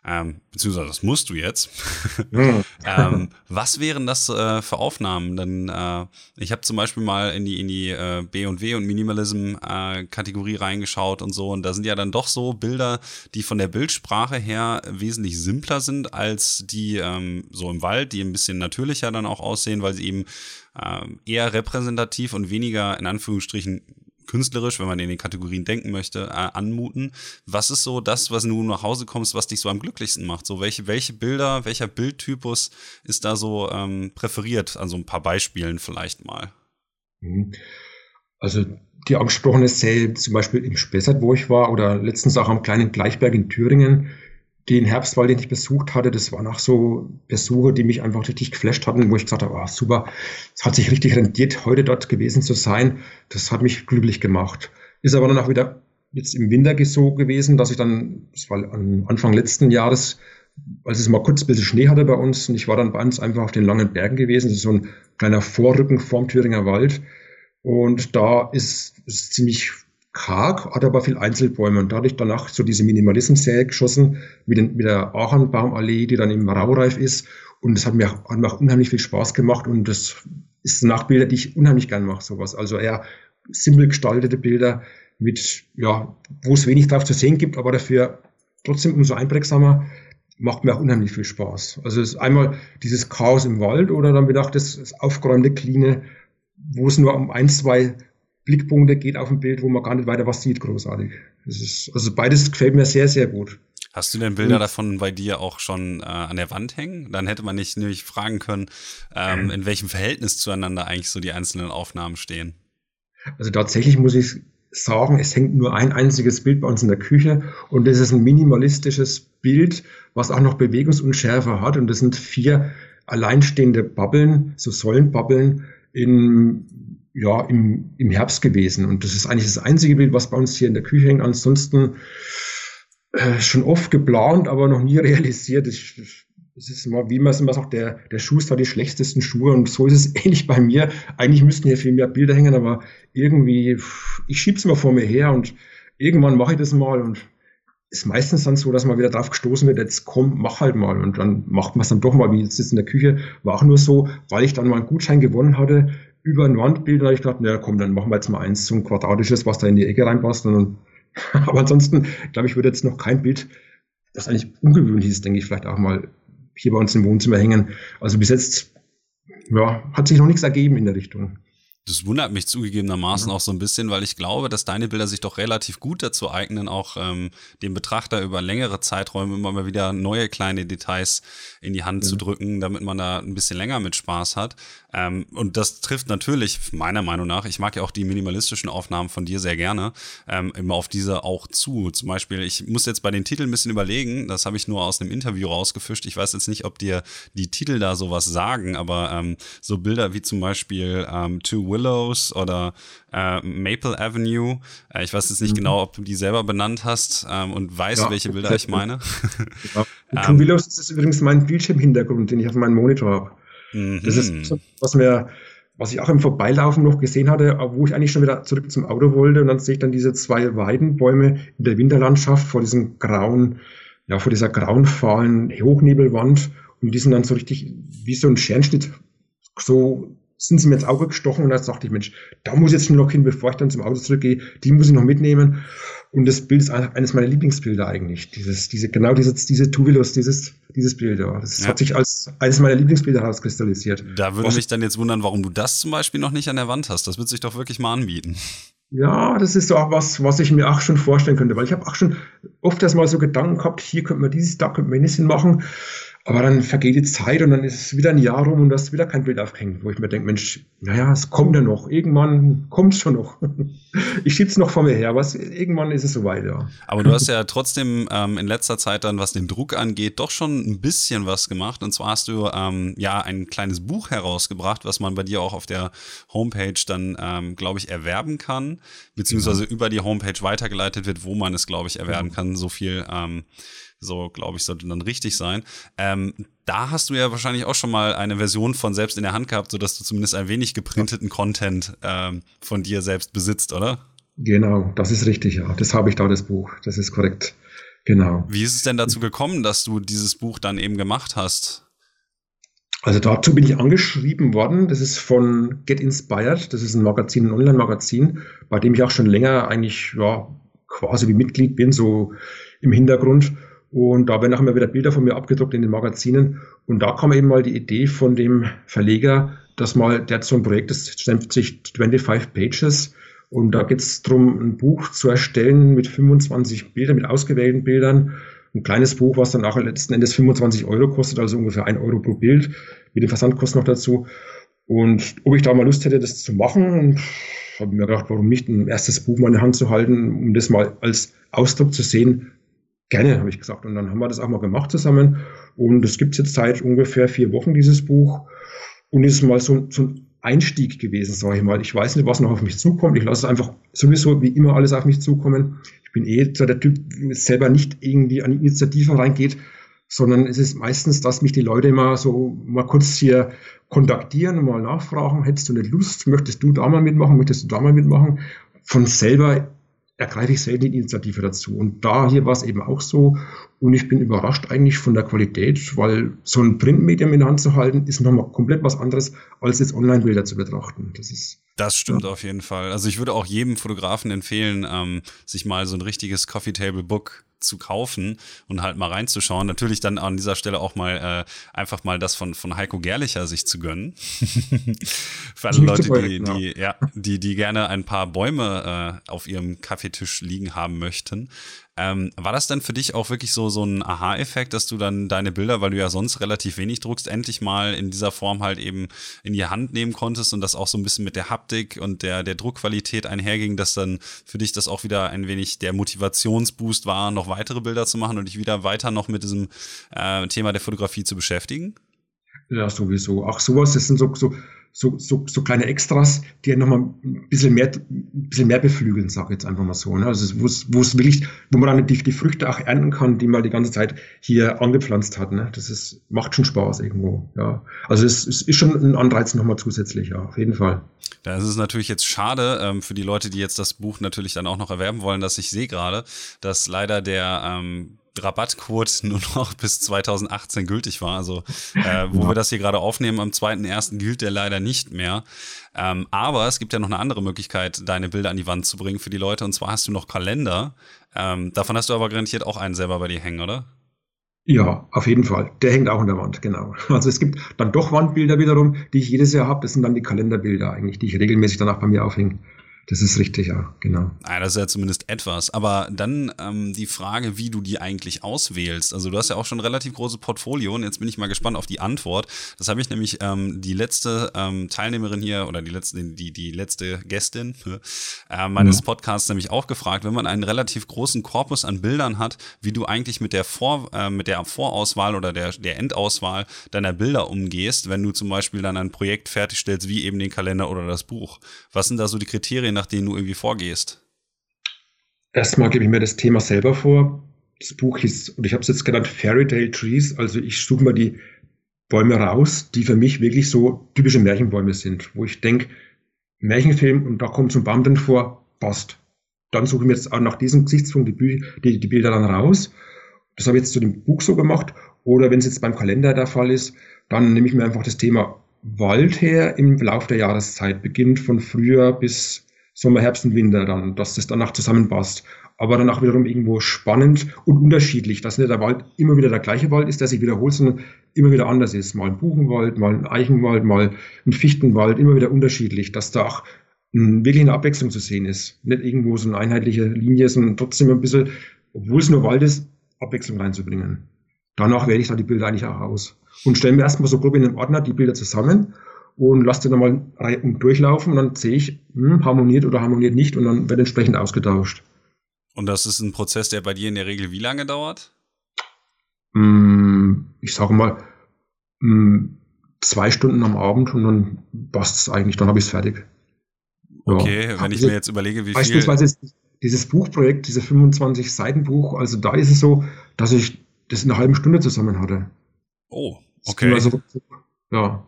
ähm, beziehungsweise das musst du jetzt. Mhm. ähm, was wären das äh, für Aufnahmen? Denn äh, ich habe zum Beispiel mal in die in die äh, B&W und Minimalism äh, Kategorie reingeschaut und so und da sind ja dann doch so Bilder, die von der Bildsprache her wesentlich simpler sind als die ähm, so im Wald, die ein bisschen natürlicher dann auch aussehen, weil sie eben äh, eher repräsentativ und weniger in Anführungsstrichen künstlerisch, wenn man in den Kategorien denken möchte, äh, anmuten. Was ist so das, was du nach Hause kommst, was dich so am glücklichsten macht? So welche, welche Bilder, welcher Bildtypus ist da so ähm, präferiert? Also ein paar Beispielen vielleicht mal. Mhm. Also die angesprochene Szene zum Beispiel im Spessart, wo ich war, oder letztens auch am kleinen Gleichberg in Thüringen, den Herbstwald, den ich besucht hatte, das waren auch so Besuche, die mich einfach richtig geflasht hatten, wo ich gesagt habe, oh, super, es hat sich richtig rentiert, heute dort gewesen zu sein. Das hat mich glücklich gemacht. Ist aber dann auch wieder jetzt im Winter so gewesen, dass ich dann, das war Anfang letzten Jahres, als es mal kurz ein bisschen Schnee hatte bei uns und ich war dann bei uns einfach auf den langen Bergen gewesen, das ist so ein kleiner Vorrücken vorm Thüringer Wald. Und da ist es ziemlich karg, hat aber viel Einzelbäume und dadurch danach so diese Minimalismus-Serie geschossen mit, den, mit der Ahornbaumallee, die dann im Raureif ist und das hat mir, hat mir auch unheimlich viel Spaß gemacht und das ist Nachbilder, die ich unheimlich gern mache, sowas. Also eher simpel gestaltete Bilder mit, ja, wo es wenig drauf zu sehen gibt, aber dafür trotzdem umso einprägsamer, macht mir auch unheimlich viel Spaß. Also es ist einmal dieses Chaos im Wald oder dann wieder auch das, das aufgeräumte, cleane, wo es nur um ein, zwei Blickpunkte geht auf ein Bild, wo man gar nicht weiter was sieht, großartig. Ist, also beides gefällt mir sehr, sehr gut. Hast du denn Bilder und, davon bei dir auch schon äh, an der Wand hängen? Dann hätte man nicht nämlich fragen können, ähm, in welchem Verhältnis zueinander eigentlich so die einzelnen Aufnahmen stehen. Also tatsächlich muss ich sagen, es hängt nur ein einziges Bild bei uns in der Küche und das ist ein minimalistisches Bild, was auch noch Bewegungsunschärfe hat und das sind vier alleinstehende Babbeln, so Säulenbabbeln in ja, im, im Herbst gewesen. Und das ist eigentlich das einzige Bild, was bei uns hier in der Küche hängt. Ansonsten äh, schon oft geplant, aber noch nie realisiert. Es ist mal, wie man es immer sagt, der, der Schuster die schlechtesten Schuhe und so ist es ähnlich bei mir. Eigentlich müssten hier viel mehr Bilder hängen, aber irgendwie, ich schieb's mal vor mir her und irgendwann mache ich das mal und ist meistens dann so, dass man wieder drauf gestoßen wird, jetzt komm, mach halt mal. Und dann macht man es dann doch mal, wie jetzt in der Küche. War auch nur so, weil ich dann mal einen Gutschein gewonnen hatte, über ein Wandbild, da habe ich gedacht, na komm, dann machen wir jetzt mal eins zum Quadratisches, was da in die Ecke reinpasst. Und, aber ansonsten, glaube ich, würde jetzt noch kein Bild, das eigentlich ungewöhnlich ist, denke ich, vielleicht auch mal hier bei uns im Wohnzimmer hängen. Also bis jetzt, ja, hat sich noch nichts ergeben in der Richtung. Das wundert mich zugegebenermaßen mhm. auch so ein bisschen, weil ich glaube, dass deine Bilder sich doch relativ gut dazu eignen, auch ähm, dem Betrachter über längere Zeiträume immer mal wieder neue kleine Details in die Hand mhm. zu drücken, damit man da ein bisschen länger mit Spaß hat. Ähm, und das trifft natürlich, meiner Meinung nach, ich mag ja auch die minimalistischen Aufnahmen von dir sehr gerne, ähm, immer auf diese auch zu. Zum Beispiel, ich muss jetzt bei den Titeln ein bisschen überlegen, das habe ich nur aus einem Interview rausgefischt. Ich weiß jetzt nicht, ob dir die Titel da sowas sagen, aber ähm, so Bilder wie zum Beispiel ähm, Two Willows oder äh, Maple Avenue, äh, ich weiß jetzt nicht mhm. genau, ob du die selber benannt hast ähm, und weißt, ja, welche Bilder ich meine. Ja. Two Willows ist übrigens mein Bildschirmhintergrund, den ich auf meinem Monitor habe. Mhm. Das ist so, was mir was ich auch im Vorbeilaufen noch gesehen hatte, wo ich eigentlich schon wieder zurück zum Auto wollte. Und dann sehe ich dann diese zwei Weidenbäume in der Winterlandschaft vor diesem grauen, ja, vor dieser grauen, fahlen Hochnebelwand. Und die sind dann so richtig wie so ein Scherenschnitt, so sind sie mir ins Auge gestochen und da dachte ich, Mensch, da muss ich jetzt noch hin, bevor ich dann zum Auto zurückgehe, die muss ich noch mitnehmen. Und das Bild ist eines meiner Lieblingsbilder eigentlich. Dieses, diese, genau dieses, diese Tuvilus, dieses, dieses Bild, ja. Das ja. hat sich als eines meiner Lieblingsbilder herauskristallisiert. Da würde mich dann jetzt wundern, warum du das zum Beispiel noch nicht an der Wand hast. Das wird sich doch wirklich mal anbieten. Ja, das ist so auch was, was ich mir auch schon vorstellen könnte, weil ich habe auch schon oft erst mal so Gedanken gehabt, hier könnte man dieses, da könnte man jenes machen. Aber dann vergeht die Zeit und dann ist es wieder ein Jahr rum und du hast wieder kein Bild aufgehängt, wo ich mir denke, Mensch, naja, es kommt ja noch. Irgendwann kommt es schon noch. Ich schieb's noch vor mir her, aber irgendwann ist es soweit, ja. Aber du hast ja trotzdem ähm, in letzter Zeit dann, was den Druck angeht, doch schon ein bisschen was gemacht. Und zwar hast du ähm, ja ein kleines Buch herausgebracht, was man bei dir auch auf der Homepage dann, ähm, glaube ich, erwerben kann, beziehungsweise ja. über die Homepage weitergeleitet wird, wo man es, glaube ich, erwerben ja. kann. So viel ähm, so, glaube ich, sollte dann richtig sein. Ähm, da hast du ja wahrscheinlich auch schon mal eine Version von selbst in der Hand gehabt, sodass du zumindest ein wenig geprinteten Content ähm, von dir selbst besitzt, oder? Genau, das ist richtig, ja. Das habe ich da, das Buch. Das ist korrekt. Genau. Wie ist es denn dazu gekommen, dass du dieses Buch dann eben gemacht hast? Also dazu bin ich angeschrieben worden. Das ist von Get Inspired. Das ist ein Magazin, ein Online-Magazin, bei dem ich auch schon länger eigentlich ja, quasi wie Mitglied bin, so im Hintergrund. Und da werden auch immer wieder Bilder von mir abgedruckt in den Magazinen. Und da kam eben mal die Idee von dem Verleger, dass mal, der hat so ein Projekt, das nennt sich 25 Pages. Und da geht es darum, ein Buch zu erstellen mit 25 Bildern, mit ausgewählten Bildern. Ein kleines Buch, was dann nachher letzten Endes 25 Euro kostet, also ungefähr ein Euro pro Bild, mit den Versandkosten noch dazu. Und ob ich da mal Lust hätte, das zu machen, und habe mir gedacht, warum nicht ein erstes Buch mal in der Hand zu halten, um das mal als Ausdruck zu sehen, Gerne, habe ich gesagt. Und dann haben wir das auch mal gemacht zusammen. Und es gibt jetzt seit ungefähr vier Wochen, dieses Buch. Und ist mal so, so ein Einstieg gewesen, sage ich mal. Ich weiß nicht, was noch auf mich zukommt. Ich lasse es einfach sowieso wie immer alles auf mich zukommen. Ich bin eh so der Typ, der selber nicht irgendwie an die Initiative reingeht, sondern es ist meistens, dass mich die Leute immer so mal kurz hier kontaktieren mal nachfragen, hättest du nicht Lust, möchtest du da mal mitmachen, möchtest du da mal mitmachen? Von selber ergreife ich selten die Initiative dazu. Und da hier war es eben auch so. Und ich bin überrascht eigentlich von der Qualität, weil so ein Printmedium in der Hand zu halten, ist nochmal komplett was anderes, als jetzt Online-Bilder zu betrachten. Das ist. Das stimmt ja. auf jeden Fall. Also ich würde auch jedem Fotografen empfehlen, ähm, sich mal so ein richtiges Coffee Table Book zu kaufen und halt mal reinzuschauen. Natürlich dann an dieser Stelle auch mal äh, einfach mal das von, von Heiko Gerlicher sich zu gönnen. Für alle Leute, die, die, ja, die, die gerne ein paar Bäume äh, auf ihrem Kaffeetisch liegen haben möchten. Ähm, war das denn für dich auch wirklich so, so ein Aha-Effekt, dass du dann deine Bilder, weil du ja sonst relativ wenig druckst, endlich mal in dieser Form halt eben in die Hand nehmen konntest und das auch so ein bisschen mit der Haptik und der, der Druckqualität einherging, dass dann für dich das auch wieder ein wenig der Motivationsboost war, noch weitere Bilder zu machen und dich wieder weiter noch mit diesem äh, Thema der Fotografie zu beschäftigen? Ja, sowieso. Auch sowas, das sind so, so so, so, so kleine Extras, die ja nochmal ein bisschen mehr, ein bisschen mehr beflügeln, sage ich jetzt einfach mal so. Ne? Also wo es, wo es wirklich, wo man dann die, die Früchte auch ernten kann, die man die ganze Zeit hier angepflanzt hat. Ne? Das ist, macht schon Spaß irgendwo. Ja. Also es, es ist schon ein Anreiz nochmal zusätzlich, ja, auf jeden Fall. Da ist es natürlich jetzt schade ähm, für die Leute, die jetzt das Buch natürlich dann auch noch erwerben wollen, dass ich sehe gerade, dass leider der ähm, Rabattcode nur noch bis 2018 gültig war. Also, äh, wo ja. wir das hier gerade aufnehmen, am 2.1. gilt der leider nicht mehr. Ähm, aber es gibt ja noch eine andere Möglichkeit, deine Bilder an die Wand zu bringen für die Leute. Und zwar hast du noch Kalender. Ähm, davon hast du aber garantiert auch einen selber bei dir hängen, oder? Ja, auf jeden Fall. Der hängt auch an der Wand, genau. Also es gibt dann doch Wandbilder wiederum, die ich jedes Jahr habe. Das sind dann die Kalenderbilder eigentlich, die ich regelmäßig danach bei mir aufhänge. Das ist richtig, ja, genau. Ja, das ist ja zumindest etwas. Aber dann ähm, die Frage, wie du die eigentlich auswählst. Also du hast ja auch schon ein relativ großes Portfolio und jetzt bin ich mal gespannt auf die Antwort. Das habe ich nämlich ähm, die letzte ähm, Teilnehmerin hier oder die letzte, die, die letzte Gästin äh, meines ja. Podcasts nämlich auch gefragt, wenn man einen relativ großen Korpus an Bildern hat, wie du eigentlich mit der Vor, äh, mit der Vorauswahl oder der, der Endauswahl deiner Bilder umgehst, wenn du zum Beispiel dann ein Projekt fertigstellst, wie eben den Kalender oder das Buch. Was sind da so die Kriterien? Nach denen du irgendwie vorgehst? Erstmal gebe ich mir das Thema selber vor. Das Buch ist, und ich habe es jetzt genannt, Fairy Tale Trees. Also ich suche mal die Bäume raus, die für mich wirklich so typische Märchenbäume sind, wo ich denke, Märchenfilm und da kommt so ein Baum drin vor, passt. Dann suche ich mir jetzt auch nach diesem Gesichtspunkt die, die, die Bilder dann raus. Das habe ich jetzt zu dem Buch so gemacht. Oder wenn es jetzt beim Kalender der Fall ist, dann nehme ich mir einfach das Thema Wald her im Lauf der Jahreszeit, beginnt von Frühjahr bis Sommer, Herbst und Winter dann, dass das danach zusammenpasst. Aber dann auch wiederum irgendwo spannend und unterschiedlich, dass nicht der Wald immer wieder der gleiche Wald ist, der sich wiederholt, sondern immer wieder anders ist. Mal ein Buchenwald, mal ein Eichenwald, mal ein Fichtenwald, immer wieder unterschiedlich, dass da auch wirklich eine Abwechslung zu sehen ist. Nicht irgendwo so eine einheitliche Linie, sondern trotzdem ein bisschen, obwohl es nur Wald ist, Abwechslung reinzubringen. Danach wähle ich da die Bilder eigentlich auch aus. Und stelle mir erstmal so grob in den Ordner die Bilder zusammen und lasse die nochmal durchlaufen und dann sehe ich, hm, harmoniert oder harmoniert nicht und dann wird entsprechend ausgetauscht. Und das ist ein Prozess, der bei dir in der Regel wie lange dauert? Hm, ich sage mal, hm, zwei Stunden am Abend und dann passt es eigentlich, dann habe ich es fertig. Okay, ja. wenn ich mir jetzt überlege, wie Beispielsweise viel... dieses Buchprojekt, dieses 25 Seiten Buch, also da ist es so, dass ich das in einer halben Stunde zusammen hatte. Oh, okay. Also, ja.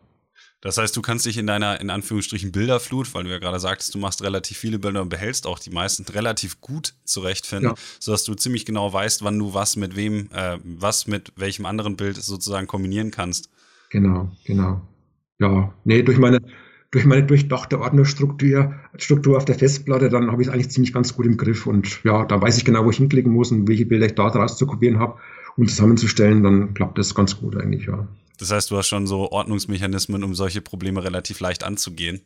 Das heißt, du kannst dich in deiner, in Anführungsstrichen, Bilderflut, weil du ja gerade sagtest, du machst relativ viele Bilder und behältst auch die meisten relativ gut zurechtfinden, ja. sodass du ziemlich genau weißt, wann du was mit wem, äh, was mit welchem anderen Bild sozusagen kombinieren kannst. Genau, genau. Ja, nee, durch meine, durch meine durchdachte Ordnerstruktur Struktur auf der Festplatte, dann habe ich es eigentlich ziemlich ganz gut im Griff und ja, da weiß ich genau, wo ich hinklicken muss und welche Bilder ich da draus zu kopieren habe und zusammenzustellen, dann klappt das ganz gut eigentlich, ja. Das heißt, du hast schon so Ordnungsmechanismen, um solche Probleme relativ leicht anzugehen.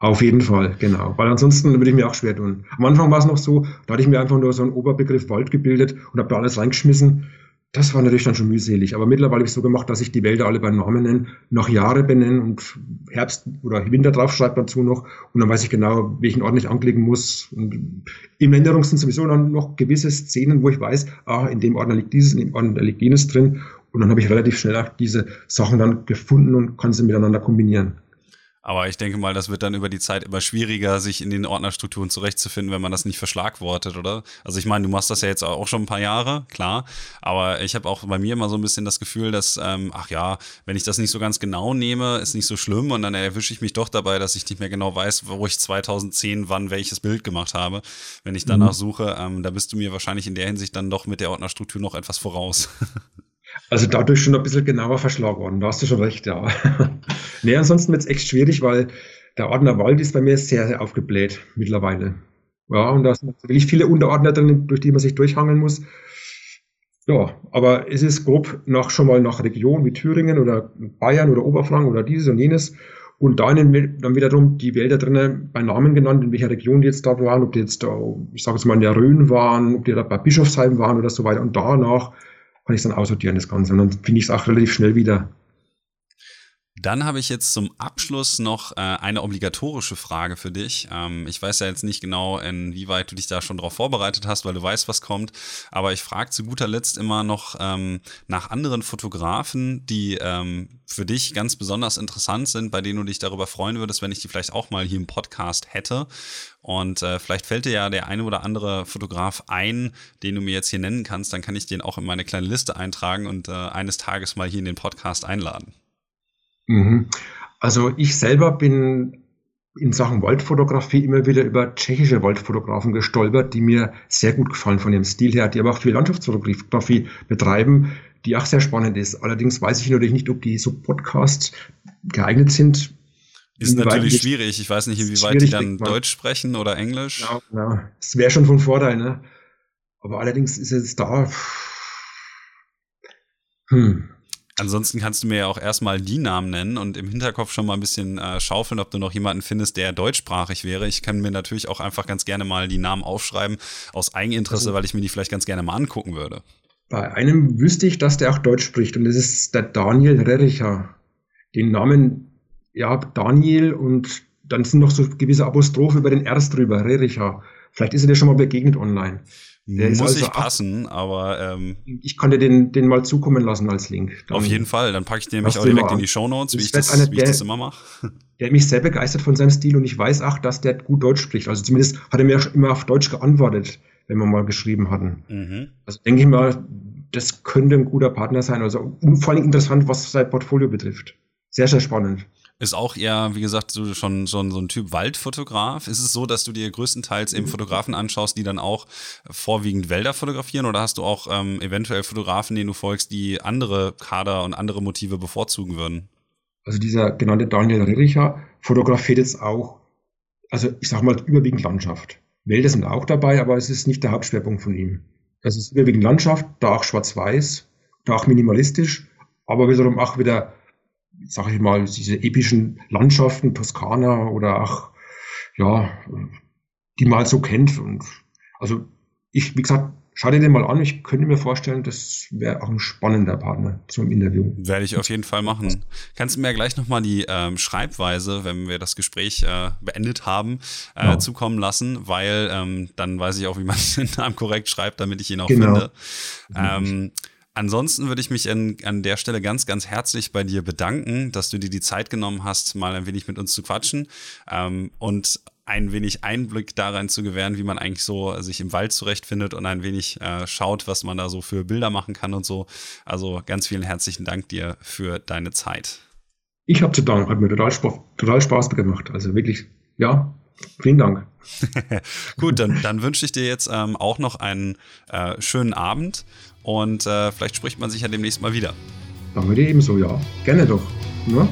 Auf jeden Fall, genau. Weil ansonsten würde ich mir auch schwer tun. Am Anfang war es noch so, da hatte ich mir einfach nur so einen Oberbegriff Wald gebildet und habe da alles reingeschmissen. Das war natürlich dann schon mühselig. Aber mittlerweile habe ich es so gemacht, dass ich die Wälder alle bei Namen nenne, nach Jahre benenne und Herbst oder Winter draufschreibe dazu noch. Und dann weiß ich genau, welchen Ort ich anklicken muss. Und im Änderung sind sowieso dann noch gewisse Szenen, wo ich weiß, ah, in dem Ordner liegt dieses, in dem Ordner liegt jenes drin. Und dann habe ich relativ schnell auch diese Sachen dann gefunden und kann sie miteinander kombinieren. Aber ich denke mal, das wird dann über die Zeit immer schwieriger, sich in den Ordnerstrukturen zurechtzufinden, wenn man das nicht verschlagwortet, oder? Also ich meine, du machst das ja jetzt auch schon ein paar Jahre, klar. Aber ich habe auch bei mir immer so ein bisschen das Gefühl, dass, ähm, ach ja, wenn ich das nicht so ganz genau nehme, ist nicht so schlimm. Und dann erwische ich mich doch dabei, dass ich nicht mehr genau weiß, wo ich 2010 wann welches Bild gemacht habe. Wenn ich danach mhm. suche, ähm, da bist du mir wahrscheinlich in der Hinsicht dann doch mit der Ordnerstruktur noch etwas voraus. Also dadurch schon ein bisschen genauer verschlagworten, da hast du schon recht, ja. nee, ansonsten wird es echt schwierig, weil der Ordner Wald ist bei mir sehr, sehr aufgebläht mittlerweile. Ja, und da sind wirklich viele Unterordner drin, durch die man sich durchhangeln muss. Ja, aber es ist grob nach, schon mal nach Region wie Thüringen oder Bayern oder Oberfranken oder dieses und jenes. Und da dann wiederum die Wälder drinnen bei Namen genannt, in welcher Region die jetzt da waren, ob die jetzt da, ich sage jetzt mal in der Rhön waren, ob die da bei Bischofsheim waren oder so weiter. Und danach kann ich dann aussortieren, das Ganze. Und dann finde ich es auch relativ schnell wieder. Dann habe ich jetzt zum Abschluss noch äh, eine obligatorische Frage für dich. Ähm, ich weiß ja jetzt nicht genau, inwieweit du dich da schon darauf vorbereitet hast, weil du weißt, was kommt. Aber ich frage zu guter Letzt immer noch ähm, nach anderen Fotografen, die ähm, für dich ganz besonders interessant sind, bei denen du dich darüber freuen würdest, wenn ich die vielleicht auch mal hier im Podcast hätte. Und äh, vielleicht fällt dir ja der eine oder andere Fotograf ein, den du mir jetzt hier nennen kannst. Dann kann ich den auch in meine kleine Liste eintragen und äh, eines Tages mal hier in den Podcast einladen. Mhm. Also ich selber bin in Sachen Waldfotografie immer wieder über tschechische Waldfotografen gestolpert, die mir sehr gut gefallen von ihrem Stil her, die aber auch viel Landschaftsfotografie betreiben, die auch sehr spannend ist. Allerdings weiß ich natürlich nicht, ob die so Podcasts geeignet sind. Ist natürlich schwierig. Ich weiß nicht, inwieweit die dann Deutsch sprechen oder Englisch. Ja, ja. Das wäre schon von Vorteil, ne? Aber allerdings ist es da. Hm. Ansonsten kannst du mir ja auch erstmal die Namen nennen und im Hinterkopf schon mal ein bisschen äh, schaufeln, ob du noch jemanden findest, der deutschsprachig wäre. Ich kann mir natürlich auch einfach ganz gerne mal die Namen aufschreiben, aus Eigeninteresse, also, weil ich mir die vielleicht ganz gerne mal angucken würde. Bei einem wüsste ich, dass der auch Deutsch spricht und das ist der Daniel Rericher. Den Namen, ja, Daniel und dann sind noch so gewisse Apostrophe über den Erst drüber, Rericher. Vielleicht ist er dir schon mal begegnet online. Der Muss also nicht passen, aber ähm, ich dir den, den mal zukommen lassen als Link. Dann auf jeden Fall, dann packe ich den nämlich auch direkt in die Show Notes, wie, ich das, wie ich das immer mache. Der mich sehr begeistert von seinem Stil und ich weiß auch, dass der gut Deutsch spricht. Also zumindest hat er mir immer auf Deutsch geantwortet, wenn wir mal geschrieben hatten. Mhm. Also denke ich mal, das könnte ein guter Partner sein. Also vor allem interessant, was sein Portfolio betrifft. Sehr, sehr spannend. Ist auch eher, wie gesagt, so schon, schon so ein Typ Waldfotograf. Ist es so, dass du dir größtenteils eben Fotografen anschaust, die dann auch vorwiegend Wälder fotografieren? Oder hast du auch ähm, eventuell Fotografen, denen du folgst, die andere Kader und andere Motive bevorzugen würden? Also dieser genannte Daniel Riricher fotografiert jetzt auch, also ich sag mal überwiegend Landschaft. Wälder sind auch dabei, aber es ist nicht der Hauptschwerpunkt von ihm. Es ist überwiegend Landschaft, da auch schwarz-weiß, da auch minimalistisch, aber wiederum auch wieder sag ich mal, diese epischen Landschaften, Toskana oder auch, ja, die man halt so kennt. Und also ich, wie gesagt, schau dir den mal an. Ich könnte mir vorstellen, das wäre auch ein spannender Partner zum Interview. Werde ich auf jeden Fall machen. Kannst du mir gleich nochmal die ähm, Schreibweise, wenn wir das Gespräch äh, beendet haben, äh, ja. zukommen lassen, weil ähm, dann weiß ich auch, wie man den Namen korrekt schreibt, damit ich ihn auch genau. finde. Ähm, Ansonsten würde ich mich an, an der Stelle ganz, ganz herzlich bei dir bedanken, dass du dir die Zeit genommen hast, mal ein wenig mit uns zu quatschen ähm, und ein wenig Einblick darin zu gewähren, wie man eigentlich so sich im Wald zurechtfindet und ein wenig äh, schaut, was man da so für Bilder machen kann und so. Also ganz vielen herzlichen Dank dir für deine Zeit. Ich habe zu danken, hat mir total, Spaß, total Spaß gemacht. Also wirklich, ja, vielen Dank. Gut, dann, dann wünsche ich dir jetzt ähm, auch noch einen äh, schönen Abend und äh, vielleicht spricht man sich ja demnächst mal wieder. Machen wir dir ebenso, ja. Gerne doch. Ne?